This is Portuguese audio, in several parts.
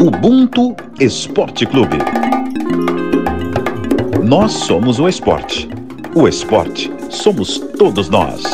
Ubuntu Esporte Clube. Nós somos o esporte. O esporte somos todos nós.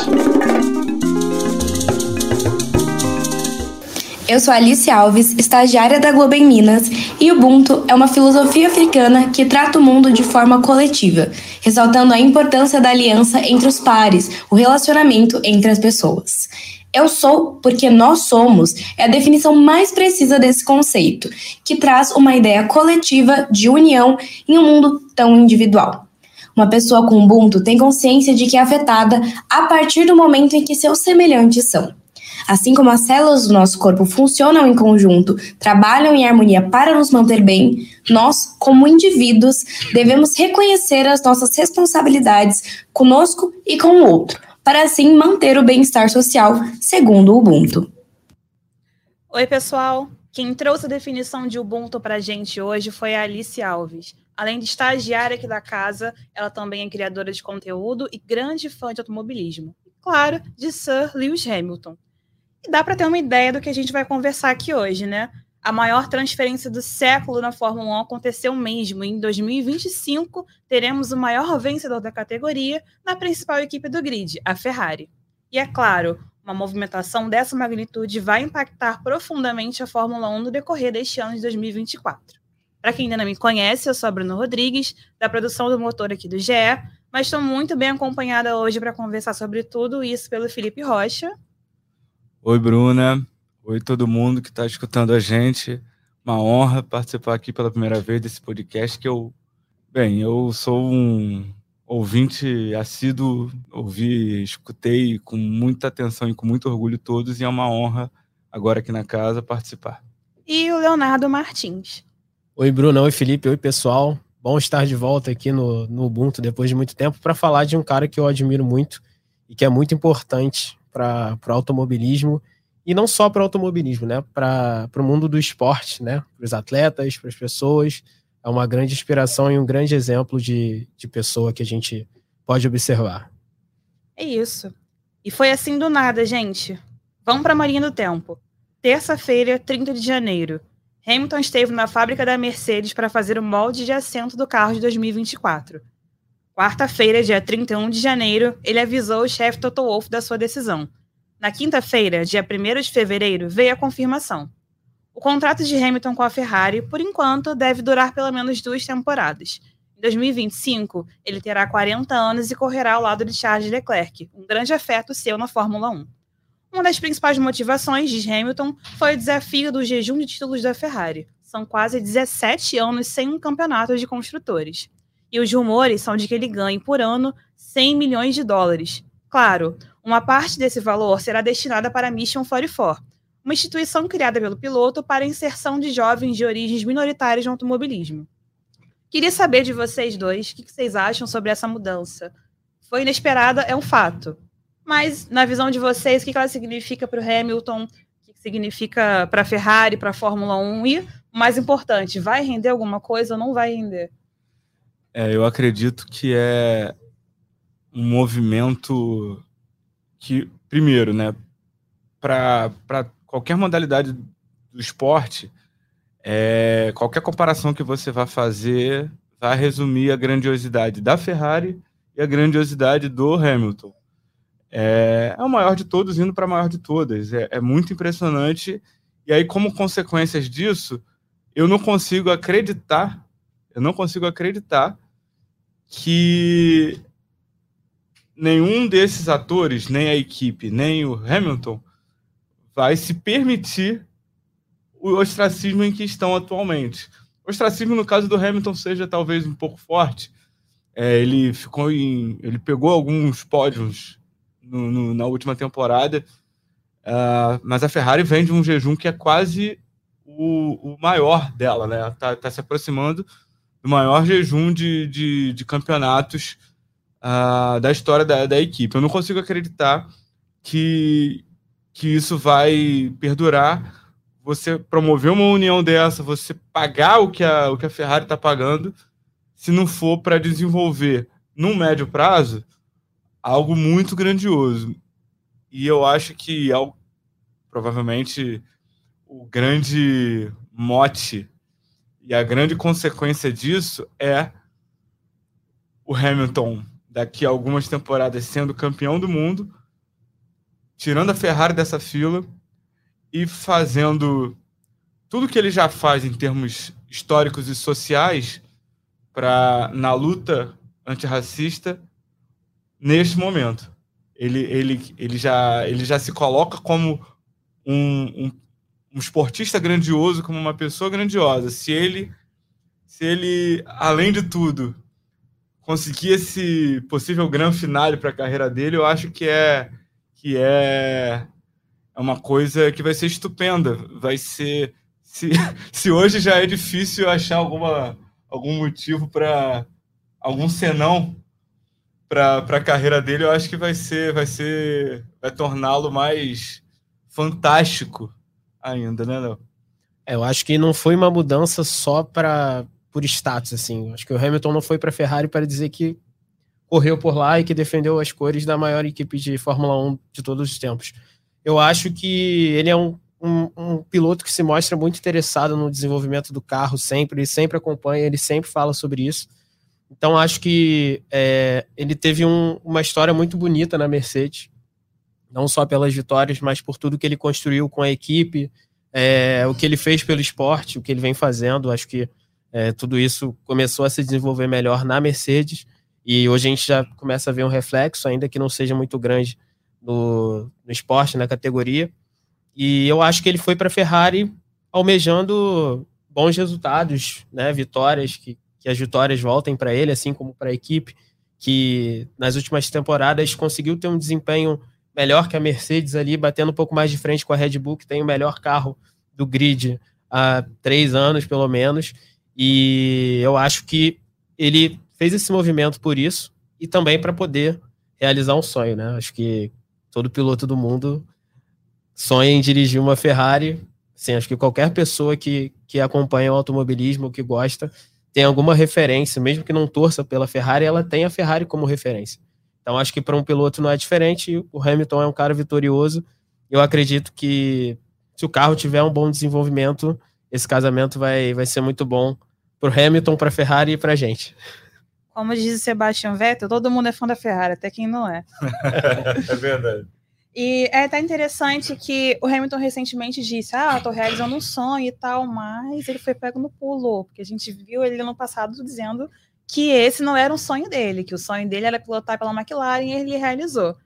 Eu sou Alice Alves, estagiária da Globo em Minas, e Ubuntu é uma filosofia africana que trata o mundo de forma coletiva, ressaltando a importância da aliança entre os pares, o relacionamento entre as pessoas. Eu sou porque nós somos é a definição mais precisa desse conceito, que traz uma ideia coletiva de união em um mundo tão individual. Uma pessoa com Ubuntu tem consciência de que é afetada a partir do momento em que seus semelhantes são. Assim como as células do nosso corpo funcionam em conjunto, trabalham em harmonia para nos manter bem, nós, como indivíduos, devemos reconhecer as nossas responsabilidades conosco e com o outro, para assim manter o bem-estar social, segundo o Ubuntu. Oi, pessoal! Quem trouxe a definição de Ubuntu para a gente hoje foi a Alice Alves. Além de estagiária aqui da casa, ela também é criadora de conteúdo e grande fã de automobilismo. Claro, de Sir Lewis Hamilton. E dá para ter uma ideia do que a gente vai conversar aqui hoje, né? A maior transferência do século na Fórmula 1 aconteceu mesmo. Em 2025, teremos o maior vencedor da categoria na principal equipe do grid, a Ferrari. E é claro, uma movimentação dessa magnitude vai impactar profundamente a Fórmula 1 no decorrer deste ano de 2024. Para quem ainda não me conhece, eu sou a Bruno Rodrigues, da produção do motor aqui do GE, mas estou muito bem acompanhada hoje para conversar sobre tudo isso pelo Felipe Rocha. Oi, Bruna. Oi, todo mundo que está escutando a gente. Uma honra participar aqui pela primeira vez desse podcast que eu, bem, eu sou um ouvinte assíduo, ouvi, escutei com muita atenção e com muito orgulho todos e é uma honra agora aqui na casa participar. E o Leonardo Martins. Oi, Bruno. Oi, Felipe. Oi, pessoal. Bom estar de volta aqui no, no Ubuntu depois de muito tempo para falar de um cara que eu admiro muito e que é muito importante para o automobilismo e não só para o automobilismo, né? Para o mundo do esporte, né? Para os atletas, para as pessoas. É uma grande inspiração e um grande exemplo de, de pessoa que a gente pode observar. É isso. E foi assim do nada, gente. Vamos para a Marinha do Tempo. Terça-feira, 30 de janeiro. Hamilton esteve na fábrica da Mercedes para fazer o molde de assento do carro de 2024. Quarta-feira, dia 31 de janeiro, ele avisou o chefe Toto Wolff da sua decisão na quinta-feira, dia 1 de fevereiro, veio a confirmação. O contrato de Hamilton com a Ferrari, por enquanto, deve durar pelo menos duas temporadas. Em 2025, ele terá 40 anos e correrá ao lado de Charles Leclerc, um grande afeto seu na Fórmula 1. Uma das principais motivações de Hamilton foi o desafio do jejum de títulos da Ferrari. São quase 17 anos sem um campeonato de construtores. E os rumores são de que ele ganhe por ano 100 milhões de dólares. Claro, uma parte desse valor será destinada para a Mission 44, uma instituição criada pelo piloto para a inserção de jovens de origens minoritárias no automobilismo. Queria saber de vocês dois o que vocês acham sobre essa mudança. Foi inesperada, é um fato. Mas, na visão de vocês, o que ela significa para o Hamilton, o que significa para a Ferrari, para a Fórmula 1 e, mais importante, vai render alguma coisa ou não vai render? É, eu acredito que é um movimento que, primeiro, né, para qualquer modalidade do esporte, é, qualquer comparação que você vá fazer vai resumir a grandiosidade da Ferrari e a grandiosidade do Hamilton. É, é o maior de todos indo para a maior de todas. É, é muito impressionante. E aí, como consequências disso, eu não consigo acreditar, eu não consigo acreditar que nenhum desses atores, nem a equipe, nem o Hamilton, vai se permitir o ostracismo em que estão atualmente. O ostracismo, no caso do Hamilton, seja talvez um pouco forte. É, ele ficou em, ele pegou alguns pódios no, no, na última temporada, uh, mas a Ferrari vem de um jejum que é quase o, o maior dela, né? Está tá se aproximando do maior jejum de, de, de campeonatos uh, da história da, da equipe. Eu não consigo acreditar que, que isso vai perdurar. Você promover uma união dessa, você pagar o que a, o que a Ferrari está pagando, se não for para desenvolver num médio prazo algo muito grandioso. E eu acho que provavelmente o, o grande mote e a grande consequência disso é o Hamilton, daqui a algumas temporadas, sendo campeão do mundo, tirando a Ferrari dessa fila e fazendo tudo que ele já faz em termos históricos e sociais para na luta antirracista neste momento. Ele, ele, ele, já, ele já se coloca como um, um um esportista grandioso como uma pessoa grandiosa, se ele, se ele, além de tudo, conseguir esse possível grande finale para a carreira dele, eu acho que é que é, é uma coisa que vai ser estupenda. Vai ser se, se hoje já é difícil achar alguma algum motivo para algum senão para a carreira dele, eu acho que vai ser vai ser vai torná-lo mais fantástico ainda, né, Léo? É, eu acho que não foi uma mudança só para por status, assim. Acho que o Hamilton não foi para a Ferrari para dizer que correu por lá e que defendeu as cores da maior equipe de Fórmula 1 de todos os tempos. Eu acho que ele é um, um, um piloto que se mostra muito interessado no desenvolvimento do carro sempre, ele sempre acompanha, ele sempre fala sobre isso. Então acho que é, ele teve um, uma história muito bonita na Mercedes não só pelas vitórias, mas por tudo que ele construiu com a equipe, é, o que ele fez pelo esporte, o que ele vem fazendo. Acho que é, tudo isso começou a se desenvolver melhor na Mercedes e hoje a gente já começa a ver um reflexo, ainda que não seja muito grande no, no esporte, na categoria. E eu acho que ele foi para a Ferrari almejando bons resultados, né, vitórias, que, que as vitórias voltem para ele, assim como para a equipe, que nas últimas temporadas conseguiu ter um desempenho melhor que a Mercedes ali, batendo um pouco mais de frente com a Red Bull, que tem o melhor carro do grid há três anos, pelo menos. E eu acho que ele fez esse movimento por isso e também para poder realizar um sonho, né? Acho que todo piloto do mundo sonha em dirigir uma Ferrari. Sim, acho que qualquer pessoa que, que acompanha o automobilismo, que gosta, tem alguma referência, mesmo que não torça pela Ferrari, ela tem a Ferrari como referência. Então acho que para um piloto não é diferente. O Hamilton é um cara vitorioso. Eu acredito que se o carro tiver um bom desenvolvimento, esse casamento vai, vai ser muito bom para o Hamilton, para a Ferrari e para a gente. Como diz o Sebastian Vettel, todo mundo é fã da Ferrari, até quem não é. é verdade. E é até interessante que o Hamilton recentemente disse: Ah, tô realizando um sonho e tal, mas ele foi pego no pulo, porque a gente viu ele no passado dizendo que esse não era um sonho dele, que o sonho dele era pilotar pela McLaren e ele realizou.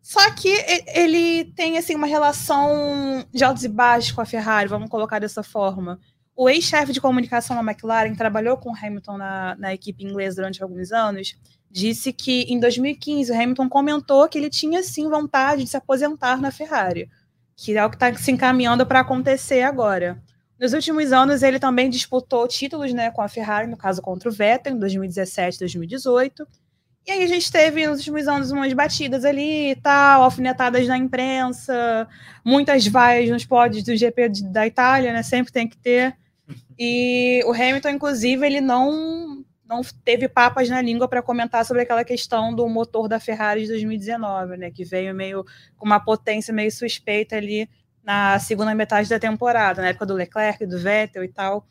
Só que ele tem assim uma relação de altos e baixos com a Ferrari, vamos colocar dessa forma. O ex-chefe de comunicação da McLaren trabalhou com Hamilton na, na equipe inglesa durante alguns anos. Disse que em 2015 o Hamilton comentou que ele tinha sim vontade de se aposentar na Ferrari, que é o que está se encaminhando para acontecer agora. Nos últimos anos, ele também disputou títulos né, com a Ferrari, no caso contra o Vettel, em 2017 2018. E aí a gente teve nos últimos anos umas batidas ali e tal, alfinetadas na imprensa, muitas vaias nos pódios do GP da Itália, né? Sempre tem que ter. E o Hamilton, inclusive, ele não, não teve papas na língua para comentar sobre aquela questão do motor da Ferrari de 2019, né? Que veio meio com uma potência meio suspeita ali na segunda metade da temporada, na época do Leclerc, do Vettel e tal.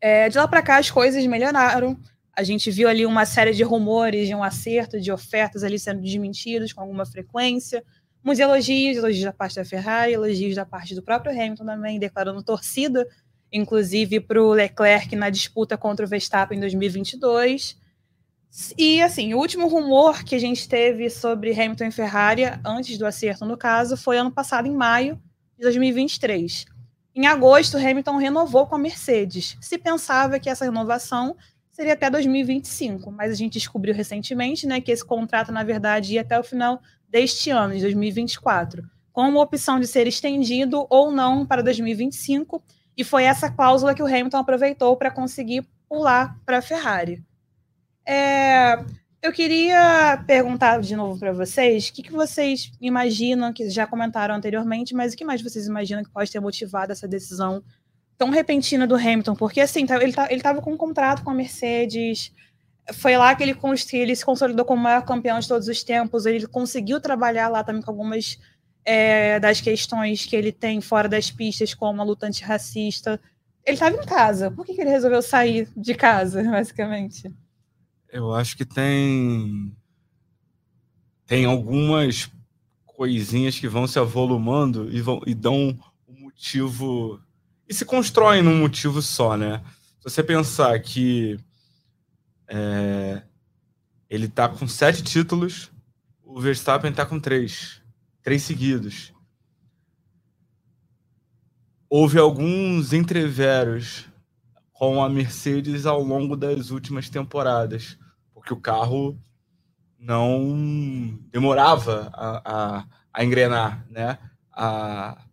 É, de lá para cá as coisas melhoraram. A gente viu ali uma série de rumores de um acerto, de ofertas ali sendo desmentidos com alguma frequência. Muitos elogios, elogios da parte da Ferrari, elogios da parte do próprio Hamilton também, declarando torcida, inclusive para o Leclerc na disputa contra o Verstappen em 2022. E, assim, o último rumor que a gente teve sobre Hamilton e Ferrari, antes do acerto no caso, foi ano passado, em maio, de 2023. Em agosto, Hamilton renovou com a Mercedes. Se pensava que essa renovação seria até 2025, mas a gente descobriu recentemente né, que esse contrato, na verdade, ia até o final deste ano, de 2024, com uma opção de ser estendido ou não para 2025, e foi essa cláusula que o Hamilton aproveitou para conseguir pular para a Ferrari. É, eu queria perguntar de novo para vocês, o que, que vocês imaginam, que já comentaram anteriormente, mas o que mais vocês imaginam que pode ter motivado essa decisão tão repentina do Hamilton? Porque, assim, tá, ele tá, estava com um contrato com a Mercedes, foi lá que ele, ele se consolidou como maior campeão de todos os tempos, ele conseguiu trabalhar lá também com algumas é, das questões que ele tem fora das pistas, como a luta antirracista. Ele estava em casa. Por que, que ele resolveu sair de casa, basicamente? Eu acho que tem tem algumas coisinhas que vão se avolumando e, vão, e dão um motivo e se constroem num motivo só, né? Se você pensar que é, ele está com sete títulos, o Verstappen está com três, três seguidos. Houve alguns entreveros com a Mercedes ao longo das últimas temporadas, porque o carro não demorava a, a, a engrenar, né? A,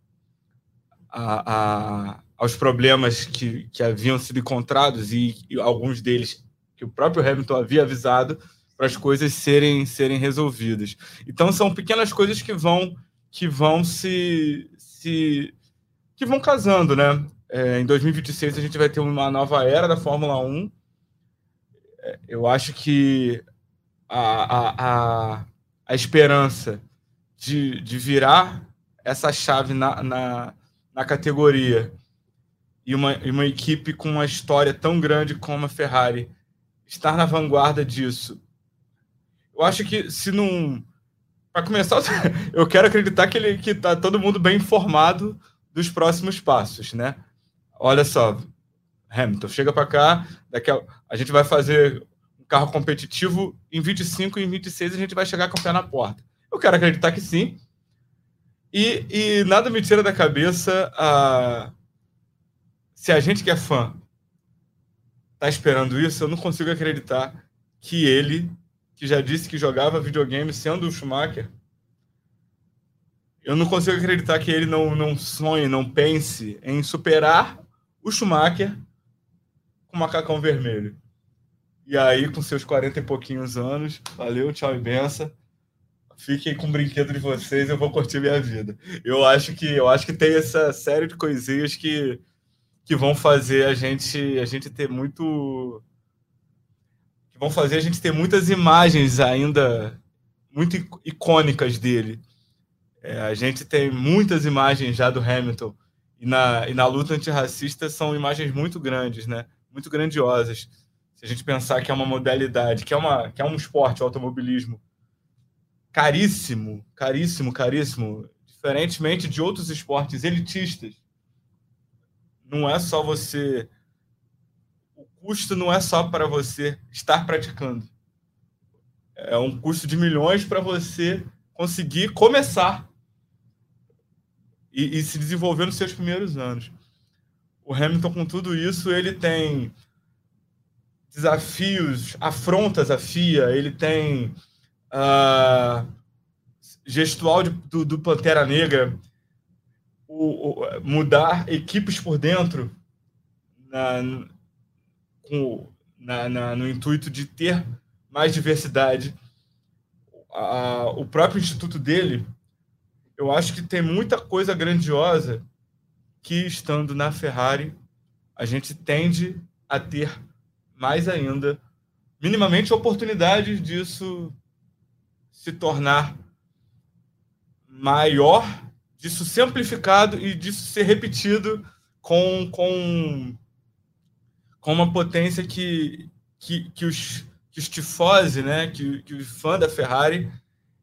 a, a, aos problemas que, que haviam sido encontrados e, e, alguns deles que o próprio Hamilton havia avisado para as coisas serem, serem resolvidas. Então são pequenas coisas que vão que vão se, se que vão casando, né? É, em 2026 a gente vai ter uma nova era da Fórmula 1. É, eu acho que a, a, a, a esperança de, de virar essa chave na, na, na categoria e uma, e uma equipe com uma história tão grande como a Ferrari estar na vanguarda disso. Eu acho que se não. Para começar, eu quero acreditar que ele que tá todo mundo bem informado dos próximos passos, né? Olha só, Hamilton, chega para cá, daqui a, a gente vai fazer carro competitivo, em 25 e em 26 a gente vai chegar com o pé na porta. Eu quero acreditar que sim. E, e nada me tira da cabeça a... se a gente que é fã tá esperando isso, eu não consigo acreditar que ele, que já disse que jogava videogame sendo o Schumacher, eu não consigo acreditar que ele não, não sonhe, não pense em superar o Schumacher com o macacão vermelho. E aí, com seus 40 e pouquinhos anos, valeu, tchau e benção. Fiquem com o brinquedo de vocês, eu vou curtir minha vida. Eu acho que eu acho que tem essa série de coisinhas que, que vão fazer a gente a gente ter muito vão fazer a gente ter muitas imagens ainda muito icônicas dele. É, a gente tem muitas imagens já do Hamilton e na, e na luta antirracista são imagens muito grandes, né? Muito grandiosas se a gente pensar que é uma modalidade, que é, uma, que é um esporte, o automobilismo, caríssimo, caríssimo, caríssimo, diferentemente de outros esportes elitistas, não é só você. Custo não é só para você estar praticando. É um custo de milhões para você conseguir começar e, e se desenvolver nos seus primeiros anos. O Hamilton, com tudo isso, ele tem desafios, afrontas à FIA, ele tem uh, gestual de, do, do, Pantera Negra, o, o, mudar equipes por dentro na, com, na, na, no intuito de ter mais diversidade. Uh, o próprio instituto dele, eu acho que tem muita coisa grandiosa que, estando na Ferrari, a gente tende a ter mais ainda, minimamente oportunidades disso se tornar maior, disso ser amplificado e disso ser repetido com, com, com uma potência que, que, que, os, que os tifose, né, que, que o fã da Ferrari,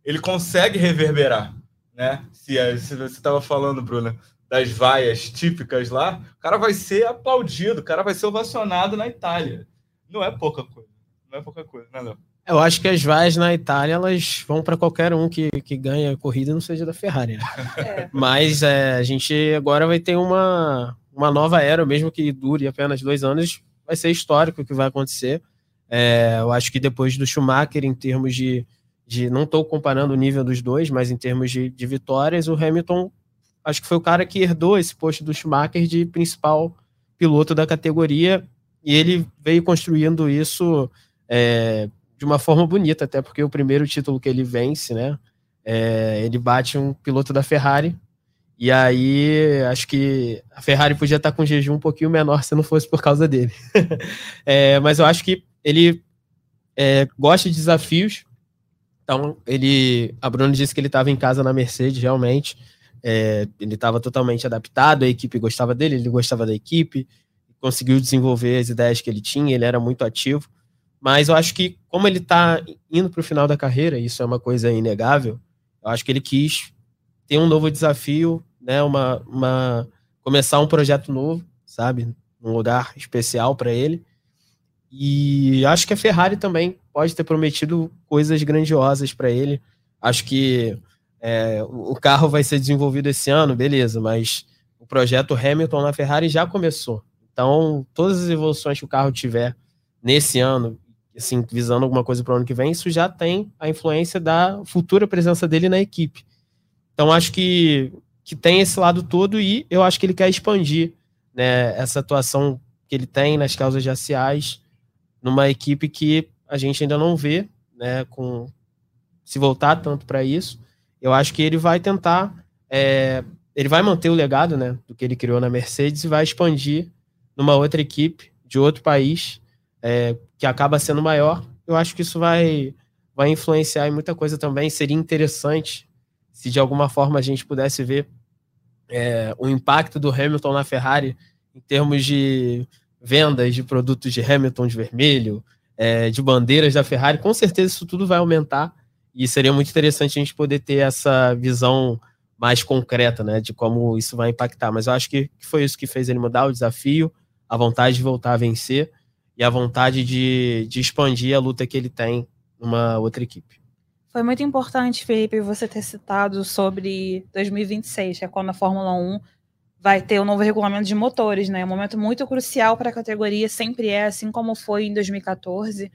ele consegue reverberar. Né? Se, se você estava falando, Bruna, das vaias típicas lá, o cara vai ser aplaudido, o cara vai ser ovacionado na Itália não é pouca coisa. Não é pouca coisa, né, Léo? Eu acho que as vaias na Itália elas vão para qualquer um que, que ganha a corrida não seja da Ferrari. Né? É. Mas é, a gente agora vai ter uma, uma nova era, mesmo que dure apenas dois anos, vai ser histórico o que vai acontecer. É, eu acho que depois do Schumacher, em termos de. de não estou comparando o nível dos dois, mas em termos de, de vitórias, o Hamilton acho que foi o cara que herdou esse posto do Schumacher de principal piloto da categoria e ele veio construindo isso é, de uma forma bonita, até porque o primeiro título que ele vence, né? É, ele bate um piloto da Ferrari. E aí, acho que a Ferrari podia estar com um jejum um pouquinho menor se não fosse por causa dele. é, mas eu acho que ele é, gosta de desafios, Então, ele. A Bruno disse que ele estava em casa na Mercedes, realmente. É, ele estava totalmente adaptado, a equipe gostava dele, ele gostava da equipe, conseguiu desenvolver as ideias que ele tinha, ele era muito ativo. Mas eu acho que, como ele está indo para o final da carreira, isso é uma coisa inegável, eu acho que ele quis ter um novo desafio, né? Uma, uma começar um projeto novo, sabe? Um lugar especial para ele. E acho que a Ferrari também pode ter prometido coisas grandiosas para ele. Acho que é, o carro vai ser desenvolvido esse ano, beleza, mas o projeto Hamilton na Ferrari já começou. Então, todas as evoluções que o carro tiver nesse ano, assim, visando alguma coisa para o ano que vem, isso já tem a influência da futura presença dele na equipe. Então, acho que, que tem esse lado todo e eu acho que ele quer expandir né, essa atuação que ele tem nas causas raciais numa equipe que a gente ainda não vê, né, com se voltar tanto para isso. Eu acho que ele vai tentar, é, ele vai manter o legado, né, do que ele criou na Mercedes e vai expandir numa outra equipe de outro país é, que acaba sendo maior. Eu acho que isso vai vai influenciar em muita coisa também. Seria interessante se de alguma forma a gente pudesse ver é, o impacto do Hamilton na Ferrari em termos de vendas de produtos de Hamilton de vermelho, é, de bandeiras da Ferrari, com certeza isso tudo vai aumentar e seria muito interessante a gente poder ter essa visão mais concreta, né, de como isso vai impactar. Mas eu acho que foi isso que fez ele mudar o desafio, a vontade de voltar a vencer e a vontade de, de expandir a luta que ele tem numa outra equipe. Foi muito importante, Felipe, você ter citado sobre 2026, que é quando a Fórmula 1 vai ter o um novo regulamento de motores, né? É um momento muito crucial para a categoria, sempre é, assim como foi em 2014.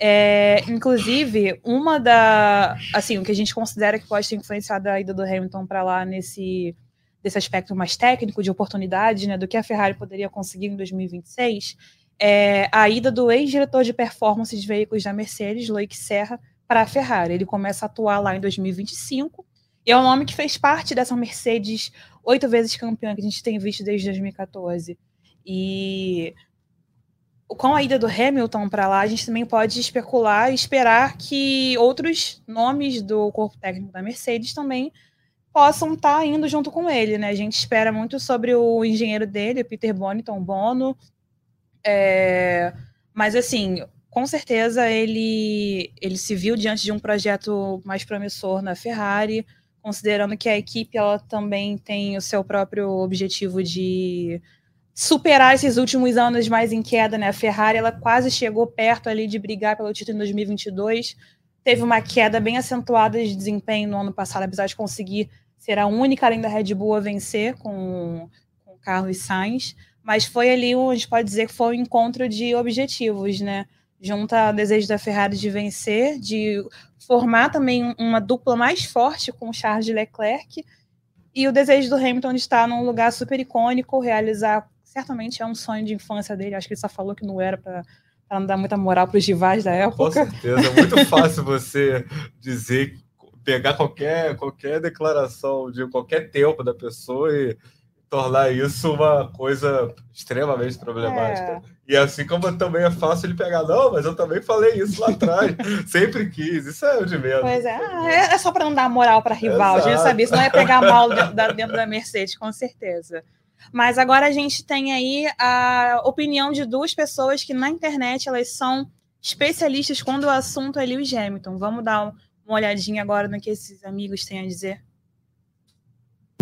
É, inclusive, uma da. Assim, o que a gente considera que pode ter influenciado a ida do Hamilton para lá nesse desse aspecto mais técnico, de oportunidade, né, do que a Ferrari poderia conseguir em 2026, é a ida do ex-diretor de performance de veículos da Mercedes, Loic Serra, para a Ferrari. Ele começa a atuar lá em 2025 e é um nome que fez parte dessa Mercedes oito vezes campeã que a gente tem visto desde 2014. E com a ida do Hamilton para lá, a gente também pode especular e esperar que outros nomes do corpo técnico da Mercedes também possam estar tá indo junto com ele, né? A gente espera muito sobre o engenheiro dele, Peter Bonington Bono. É... Mas assim, com certeza ele ele se viu diante de um projeto mais promissor na Ferrari considerando que a equipe ela também tem o seu próprio objetivo de superar esses últimos anos mais em queda, né? A Ferrari ela quase chegou perto ali de brigar pelo título em 2022, teve uma queda bem acentuada de desempenho no ano passado, apesar de conseguir ser a única além da Red Bull a vencer com, com Carlos Sainz, mas foi ali a gente pode dizer que foi um encontro de objetivos, né? Junta o desejo da Ferrari de vencer, de formar também uma dupla mais forte com o Charles Leclerc e o desejo do Hamilton de estar num lugar super icônico, realizar, certamente é um sonho de infância dele, acho que ele só falou que não era para não dar muita moral para os rivais da época. Com certeza, é muito fácil você dizer, pegar qualquer, qualquer declaração de qualquer tempo da pessoa e tornar isso uma coisa extremamente problemática. É. E assim como também é fácil ele pegar, não, mas eu também falei isso lá atrás, sempre quis, isso é o de menos. Pois é, ah, é, é só para não dar moral para rival, Exato. a gente sabia, isso não é pegar mal dentro da Mercedes, com certeza. Mas agora a gente tem aí a opinião de duas pessoas que na internet elas são especialistas quando o assunto é Lewis Hamilton. Vamos dar uma olhadinha agora no que esses amigos têm a dizer.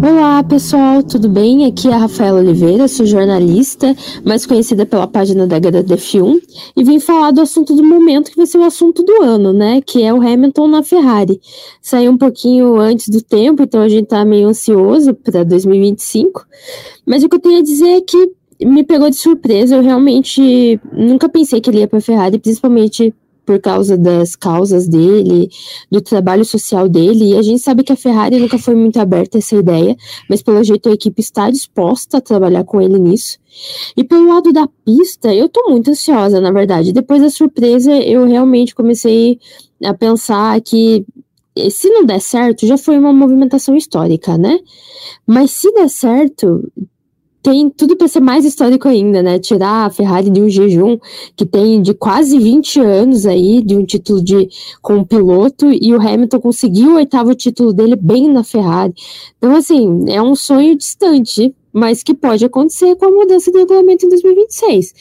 Olá pessoal, tudo bem? Aqui é a Rafaela Oliveira, sou jornalista, mais conhecida pela página da HDF1, e vim falar do assunto do momento, que vai ser o assunto do ano, né? Que é o Hamilton na Ferrari. Saiu um pouquinho antes do tempo, então a gente tá meio ansioso para 2025, mas o que eu tenho a dizer é que me pegou de surpresa, eu realmente nunca pensei que ele ia para Ferrari, principalmente por causa das causas dele, do trabalho social dele. E a gente sabe que a Ferrari nunca foi muito aberta a essa ideia, mas pelo jeito a equipe está disposta a trabalhar com ele nisso. E pelo lado da pista, eu tô muito ansiosa, na verdade. Depois da surpresa, eu realmente comecei a pensar que se não der certo, já foi uma movimentação histórica, né? Mas se der certo, tem tudo para ser mais histórico ainda, né? Tirar a Ferrari de um jejum que tem de quase 20 anos aí, de um título de com piloto, e o Hamilton conseguiu o oitavo título dele bem na Ferrari. Então, assim, é um sonho distante, mas que pode acontecer com a mudança do regulamento em 2026.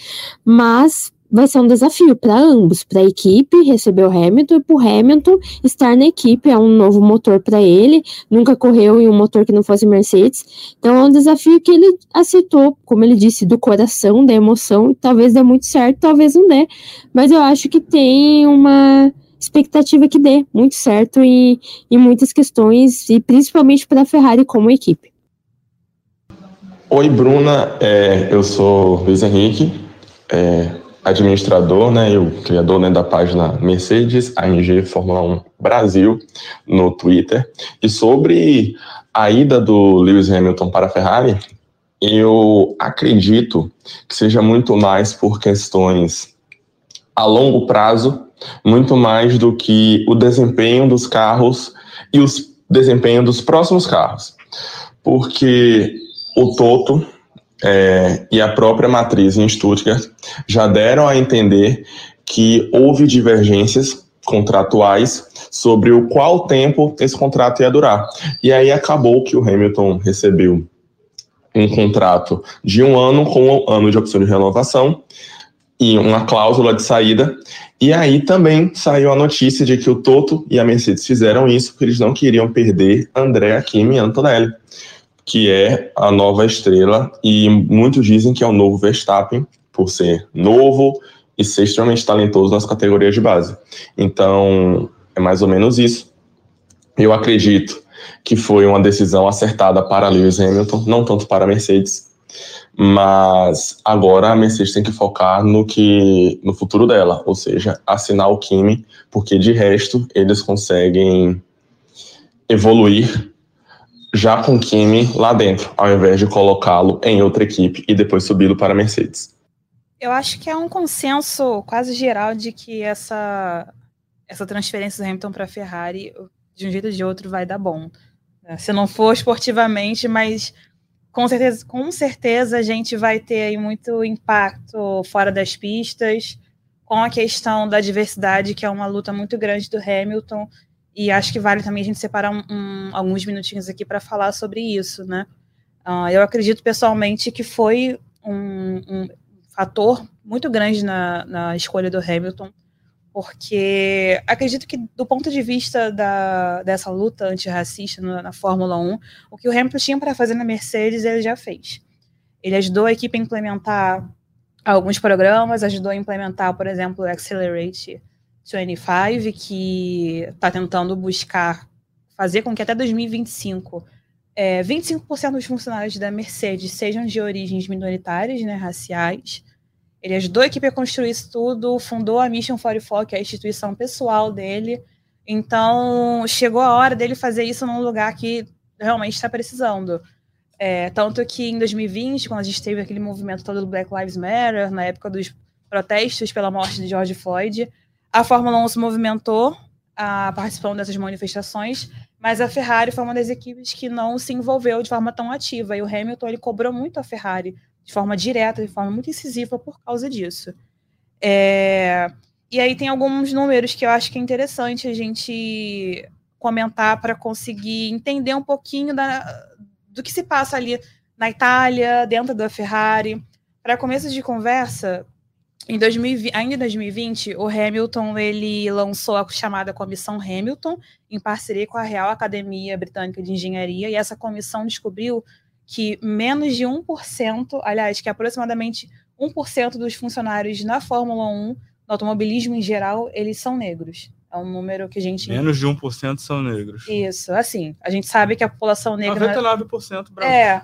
Mas vai ser um desafio para ambos, para a equipe receber o Hamilton e para o Hamilton estar na equipe. É um novo motor para ele, nunca correu em um motor que não fosse Mercedes. Então é um desafio que ele aceitou, como ele disse, do coração, da emoção. Talvez dê muito certo, talvez não dê, mas eu acho que tem uma expectativa que dê muito certo em, em muitas questões e principalmente para a Ferrari como equipe. Oi, Bruna. É, eu sou Luiz Henrique. É, administrador né, e o criador né, da página Mercedes AMG Fórmula 1 Brasil no Twitter. E sobre a ida do Lewis Hamilton para a Ferrari, eu acredito que seja muito mais por questões a longo prazo, muito mais do que o desempenho dos carros e o desempenho dos próximos carros. Porque o Toto é, e a própria matriz em Stuttgart já deram a entender que houve divergências contratuais sobre o qual tempo esse contrato ia durar. E aí acabou que o Hamilton recebeu um contrato de um ano com um ano de opção de renovação e uma cláusula de saída. E aí também saiu a notícia de que o Toto e a Mercedes fizeram isso porque eles não queriam perder André Kimi e Antonelli que é a nova estrela, e muitos dizem que é o novo Verstappen, por ser novo e ser extremamente talentoso nas categorias de base. Então, é mais ou menos isso. Eu acredito que foi uma decisão acertada para Lewis Hamilton, não tanto para a Mercedes, mas agora a Mercedes tem que focar no que no futuro dela, ou seja, assinar o Kimi, porque de resto eles conseguem evoluir já com Kimi lá dentro, ao invés de colocá-lo em outra equipe e depois subi-lo para a Mercedes. Eu acho que é um consenso quase geral de que essa, essa transferência do Hamilton para a Ferrari, de um jeito ou de outro, vai dar bom. Né? Se não for esportivamente, mas com certeza, com certeza a gente vai ter aí muito impacto fora das pistas, com a questão da diversidade, que é uma luta muito grande do Hamilton, e acho que vale também a gente separar um, um, alguns minutinhos aqui para falar sobre isso, né? Uh, eu acredito pessoalmente que foi um, um fator muito grande na, na, escolha do Hamilton, porque acredito que, do ponto de vista da, dessa luta antirracista na, na Fórmula 1, o que o Hamilton tinha para fazer na Mercedes, ele já fez. Ele ajudou a equipe a implementar alguns programas, ajudou a implementar, por exemplo, o Accelerate 25, que está tentando buscar fazer com que até 2025 é, 25% dos funcionários da Mercedes sejam de origens minoritárias, né, raciais. Ele ajudou a equipe a construir isso tudo, fundou a Mission 44, que é a instituição pessoal dele. Então, chegou a hora dele fazer isso num lugar que realmente está precisando. É, tanto que em 2020, quando a gente teve aquele movimento todo do Black Lives Matter, na época dos protestos pela morte de George Floyd, a Fórmula 1 se movimentou a participando dessas manifestações, mas a Ferrari foi uma das equipes que não se envolveu de forma tão ativa. E o Hamilton ele cobrou muito a Ferrari de forma direta, de forma muito incisiva por causa disso. É... E aí tem alguns números que eu acho que é interessante a gente comentar para conseguir entender um pouquinho da, do que se passa ali na Itália, dentro da Ferrari. Para começo de conversa, em 2020, ainda em 2020, o Hamilton ele lançou a chamada Comissão Hamilton, em parceria com a Real Academia Britânica de Engenharia, e essa comissão descobriu que menos de 1%, aliás, que aproximadamente 1% dos funcionários na Fórmula 1, no automobilismo em geral, eles são negros. É um número que a gente. Menos de 1% são negros. Isso, assim. A gente sabe que a população negra. 99% branco. É.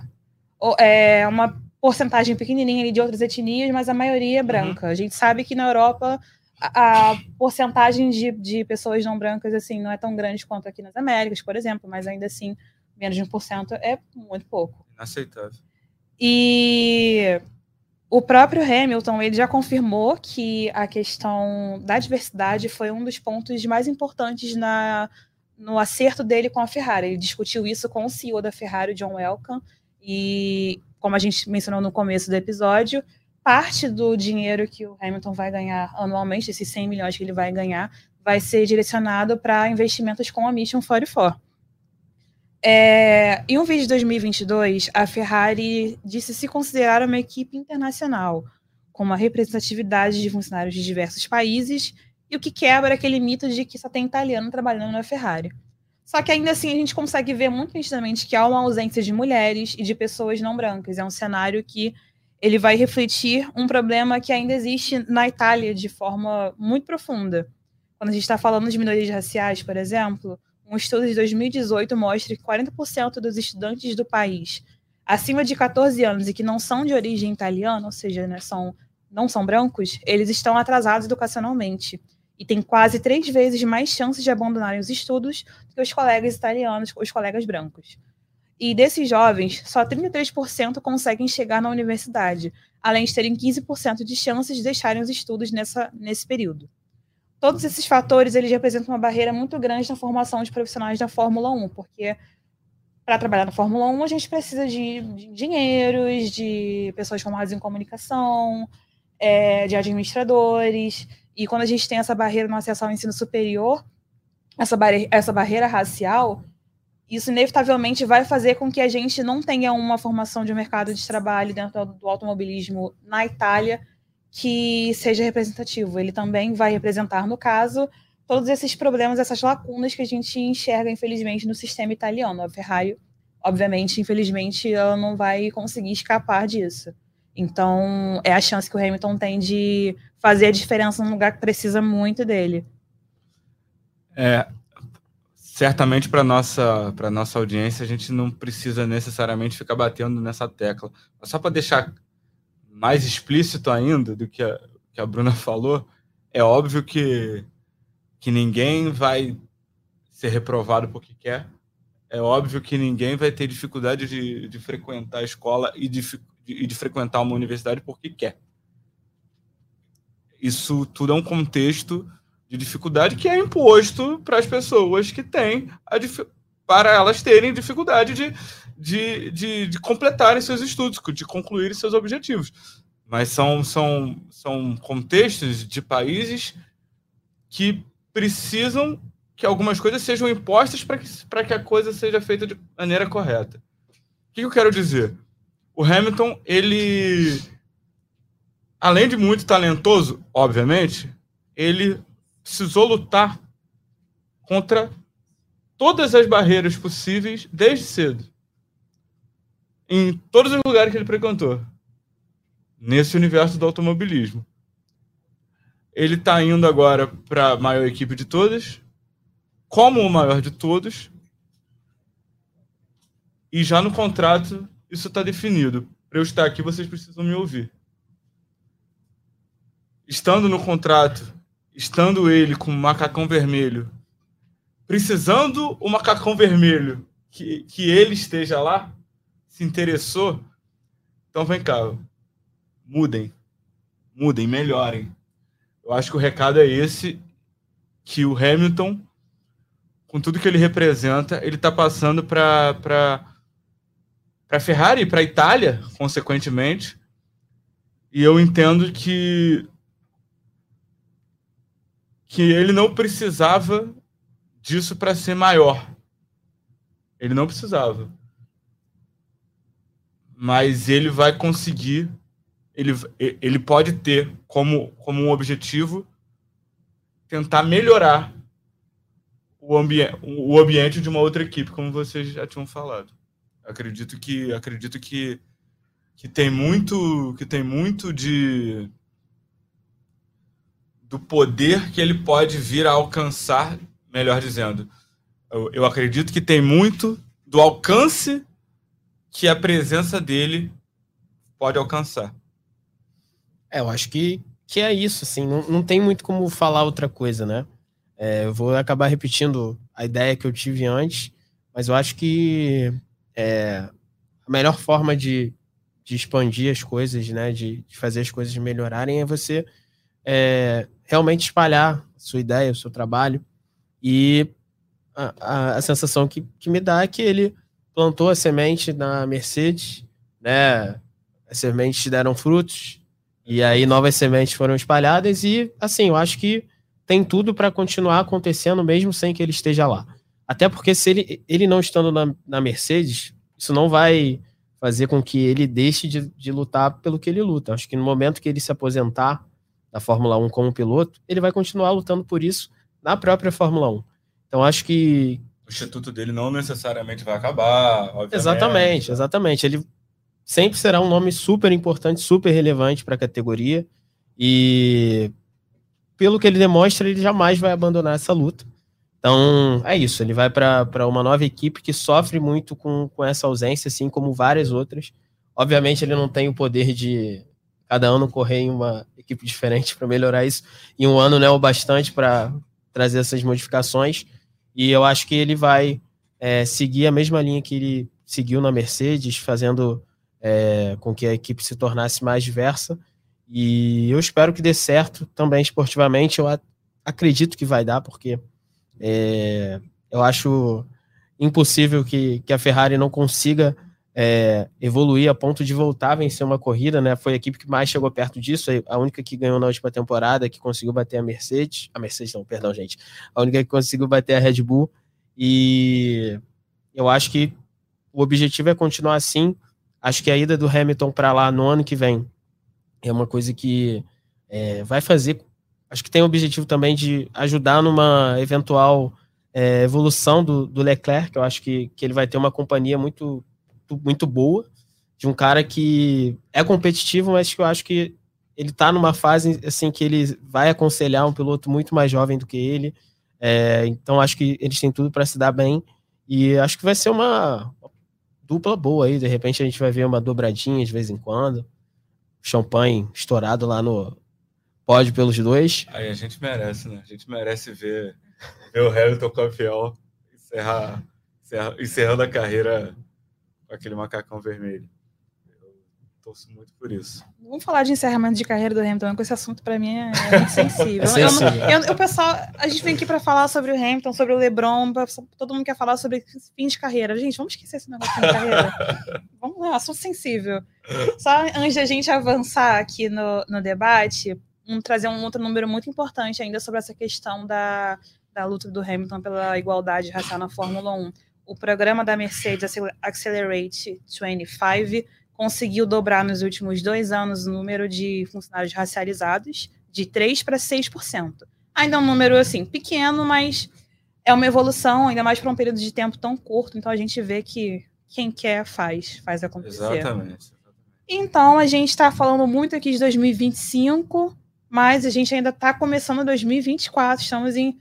É uma porcentagem pequenininha de outras etnias, mas a maioria é uhum. branca. Uhum. A gente sabe que na Europa a, a porcentagem de, de, pessoas não brancas assim não é tão grande quanto aqui nas Américas, por exemplo, mas ainda assim menos de 1% é muito pouco. Inaceitável. E o próprio Hamilton ele já confirmou que a questão da diversidade foi um dos pontos mais importantes na, no acerto dele com a Ferrari. Ele discutiu isso com o CEO da Ferrari, John Elkann, e como a gente mencionou no começo do episódio, parte do dinheiro que o Hamilton vai ganhar anualmente, esses 100 milhões que ele vai ganhar, vai ser direcionado para investimentos com a Mission 44. É, em um vídeo de 2022, a Ferrari disse se considerar uma equipe internacional, com uma representatividade de funcionários de diversos países, e o que quebra aquele mito de que só tem italiano trabalhando na Ferrari. Só que ainda assim a gente consegue ver muito nitidamente que há uma ausência de mulheres e de pessoas não brancas. É um cenário que ele vai refletir um problema que ainda existe na Itália de forma muito profunda. Quando a gente está falando de minorias raciais, por exemplo, um estudo de 2018 mostra que 40% dos estudantes do país acima de 14 anos e que não são de origem italiana, ou seja, né, são, não são brancos, eles estão atrasados educacionalmente e têm quase três vezes mais chances de abandonarem os estudos do que os colegas italianos, os colegas brancos. E desses jovens, só 33% conseguem chegar na universidade, além de terem 15% de chances de deixarem os estudos nessa, nesse período todos esses fatores eles representam uma barreira muito grande na formação de profissionais da Fórmula 1, porque para trabalhar na Fórmula 1 a gente precisa de, de engenheiros, de pessoas formadas em comunicação, é, de administradores, e quando a gente tem essa barreira no acesso ao ensino superior, essa, barre essa barreira racial, isso inevitavelmente vai fazer com que a gente não tenha uma formação de mercado de trabalho dentro do automobilismo na Itália que seja representativo. Ele também vai representar, no caso, todos esses problemas, essas lacunas que a gente enxerga, infelizmente, no sistema italiano. A Ferrari, obviamente, infelizmente, ela não vai conseguir escapar disso. Então, é a chance que o Hamilton tem de fazer a diferença num lugar que precisa muito dele. É, certamente para nossa para nossa audiência a gente não precisa necessariamente ficar batendo nessa tecla. Só para deixar mais explícito ainda do que a, que a Bruna falou, é óbvio que, que ninguém vai ser reprovado porque quer. É óbvio que ninguém vai ter dificuldade de, de frequentar a escola e de, de, de frequentar uma universidade porque quer. Isso tudo é um contexto de dificuldade que é imposto para as pessoas que têm a, para elas terem dificuldade de, de, de, de completarem seus estudos, de concluírem seus objetivos. Mas são, são, são contextos de países que precisam que algumas coisas sejam impostas para que, que a coisa seja feita de maneira correta. O que eu quero dizer? O Hamilton, ele, além de muito talentoso, obviamente, ele precisou lutar contra todas as barreiras possíveis desde cedo em todos os lugares que ele frequentou, nesse universo do automobilismo. Ele está indo agora para a maior equipe de todas, como o maior de todos, e já no contrato isso está definido. Para eu estar aqui, vocês precisam me ouvir. Estando no contrato, estando ele com o macacão vermelho, precisando o macacão vermelho que, que ele esteja lá, se interessou, então vem cá, mudem, mudem, melhorem. Eu acho que o recado é esse, que o Hamilton, com tudo que ele representa, ele está passando para para Ferrari, para a Itália, consequentemente. E eu entendo que que ele não precisava disso para ser maior. Ele não precisava mas ele vai conseguir, ele, ele pode ter como, como um objetivo tentar melhorar o, ambi o ambiente de uma outra equipe, como vocês já tinham falado. Acredito que acredito que, que tem muito que tem muito de do poder que ele pode vir a alcançar, melhor dizendo. Eu, eu acredito que tem muito do alcance que a presença dele pode alcançar. É, eu acho que, que é isso, assim, não, não tem muito como falar outra coisa, né? É, eu vou acabar repetindo a ideia que eu tive antes, mas eu acho que é, a melhor forma de, de expandir as coisas, né, de, de fazer as coisas melhorarem é você é, realmente espalhar a sua ideia, o seu trabalho. E a, a, a sensação que, que me dá é que ele plantou a semente na Mercedes, né? As sementes deram frutos e aí novas sementes foram espalhadas e assim, eu acho que tem tudo para continuar acontecendo mesmo sem que ele esteja lá. Até porque se ele, ele não estando na, na Mercedes, isso não vai fazer com que ele deixe de, de lutar pelo que ele luta. Acho que no momento que ele se aposentar da Fórmula 1 como piloto, ele vai continuar lutando por isso na própria Fórmula 1. Então acho que. O instituto dele não necessariamente vai acabar. Obviamente. Exatamente, exatamente. Ele sempre será um nome super importante, super relevante para a categoria. E pelo que ele demonstra, ele jamais vai abandonar essa luta. Então, é isso. Ele vai para uma nova equipe que sofre muito com, com essa ausência, assim como várias outras. Obviamente, ele não tem o poder de cada ano correr em uma equipe diferente para melhorar isso. E um ano não é o bastante para trazer essas modificações. E eu acho que ele vai é, seguir a mesma linha que ele seguiu na Mercedes, fazendo é, com que a equipe se tornasse mais diversa. E eu espero que dê certo também esportivamente. Eu acredito que vai dar, porque é, eu acho impossível que, que a Ferrari não consiga é, evoluir a ponto de voltar a vencer uma corrida, né? Foi a equipe que mais chegou perto disso, a única que ganhou na última temporada, que conseguiu bater a Mercedes, a Mercedes não, perdão, gente, a única que conseguiu bater a Red Bull, e eu acho que o objetivo é continuar assim, acho que a ida do Hamilton para lá no ano que vem é uma coisa que é, vai fazer acho que tem o objetivo também de ajudar numa eventual é, evolução do, do, Leclerc, eu acho que, que ele vai ter uma companhia muito, muito boa, de um cara que é competitivo, mas que eu acho que ele está numa fase assim que ele vai aconselhar um piloto muito mais jovem do que ele, é, então acho que eles têm tudo para se dar bem, e acho que vai ser uma dupla boa aí, de repente a gente vai ver uma dobradinha de vez em quando, champanhe estourado lá no, Pode pelos dois. Aí a gente merece, né? A gente merece ver, ver o Hamilton campeão encerrar, encerrar, encerrando a carreira com aquele macacão vermelho. Eu torço muito por isso. Vamos falar de encerramento de carreira do Hamilton, porque esse assunto para mim é, é, muito sensível. é sensível. Eu, eu, o pessoal, a gente vem aqui para falar sobre o Hamilton, sobre o LeBron, todo mundo quer falar sobre fim de carreira. Gente, vamos esquecer esse negócio de fim de carreira. vamos lá, assunto sensível. Só antes da gente avançar aqui no, no debate, um, trazer um outro número muito importante ainda sobre essa questão da, da luta do Hamilton pela igualdade racial na Fórmula 1. O programa da Mercedes Accelerate 25 conseguiu dobrar nos últimos dois anos o número de funcionários racializados de 3% para 6%. Ainda é um número assim pequeno, mas é uma evolução, ainda mais para um período de tempo tão curto. Então a gente vê que quem quer faz, faz acontecer. Exatamente. Então a gente está falando muito aqui de 2025, mas a gente ainda está começando 2024, estamos em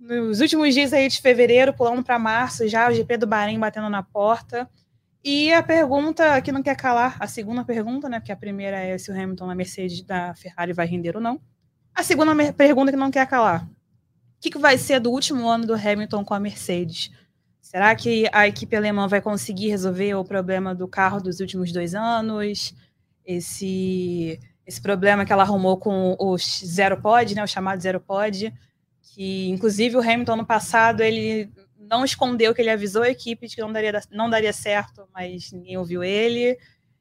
nos últimos dias aí de fevereiro, pulando para março, já o GP do Bahrein batendo na porta. E a pergunta que não quer calar, a segunda pergunta, né? Porque a primeira é se o Hamilton na Mercedes da Ferrari vai render ou não. A segunda pergunta que não quer calar. O que, que vai ser do último ano do Hamilton com a Mercedes? Será que a equipe alemã vai conseguir resolver o problema do carro dos últimos dois anos? Esse esse problema que ela arrumou com o Zero Pod, né, o chamado Zero Pod, que inclusive o Hamilton no passado ele não escondeu que ele avisou a equipe de que não daria, não daria certo, mas ninguém ouviu ele.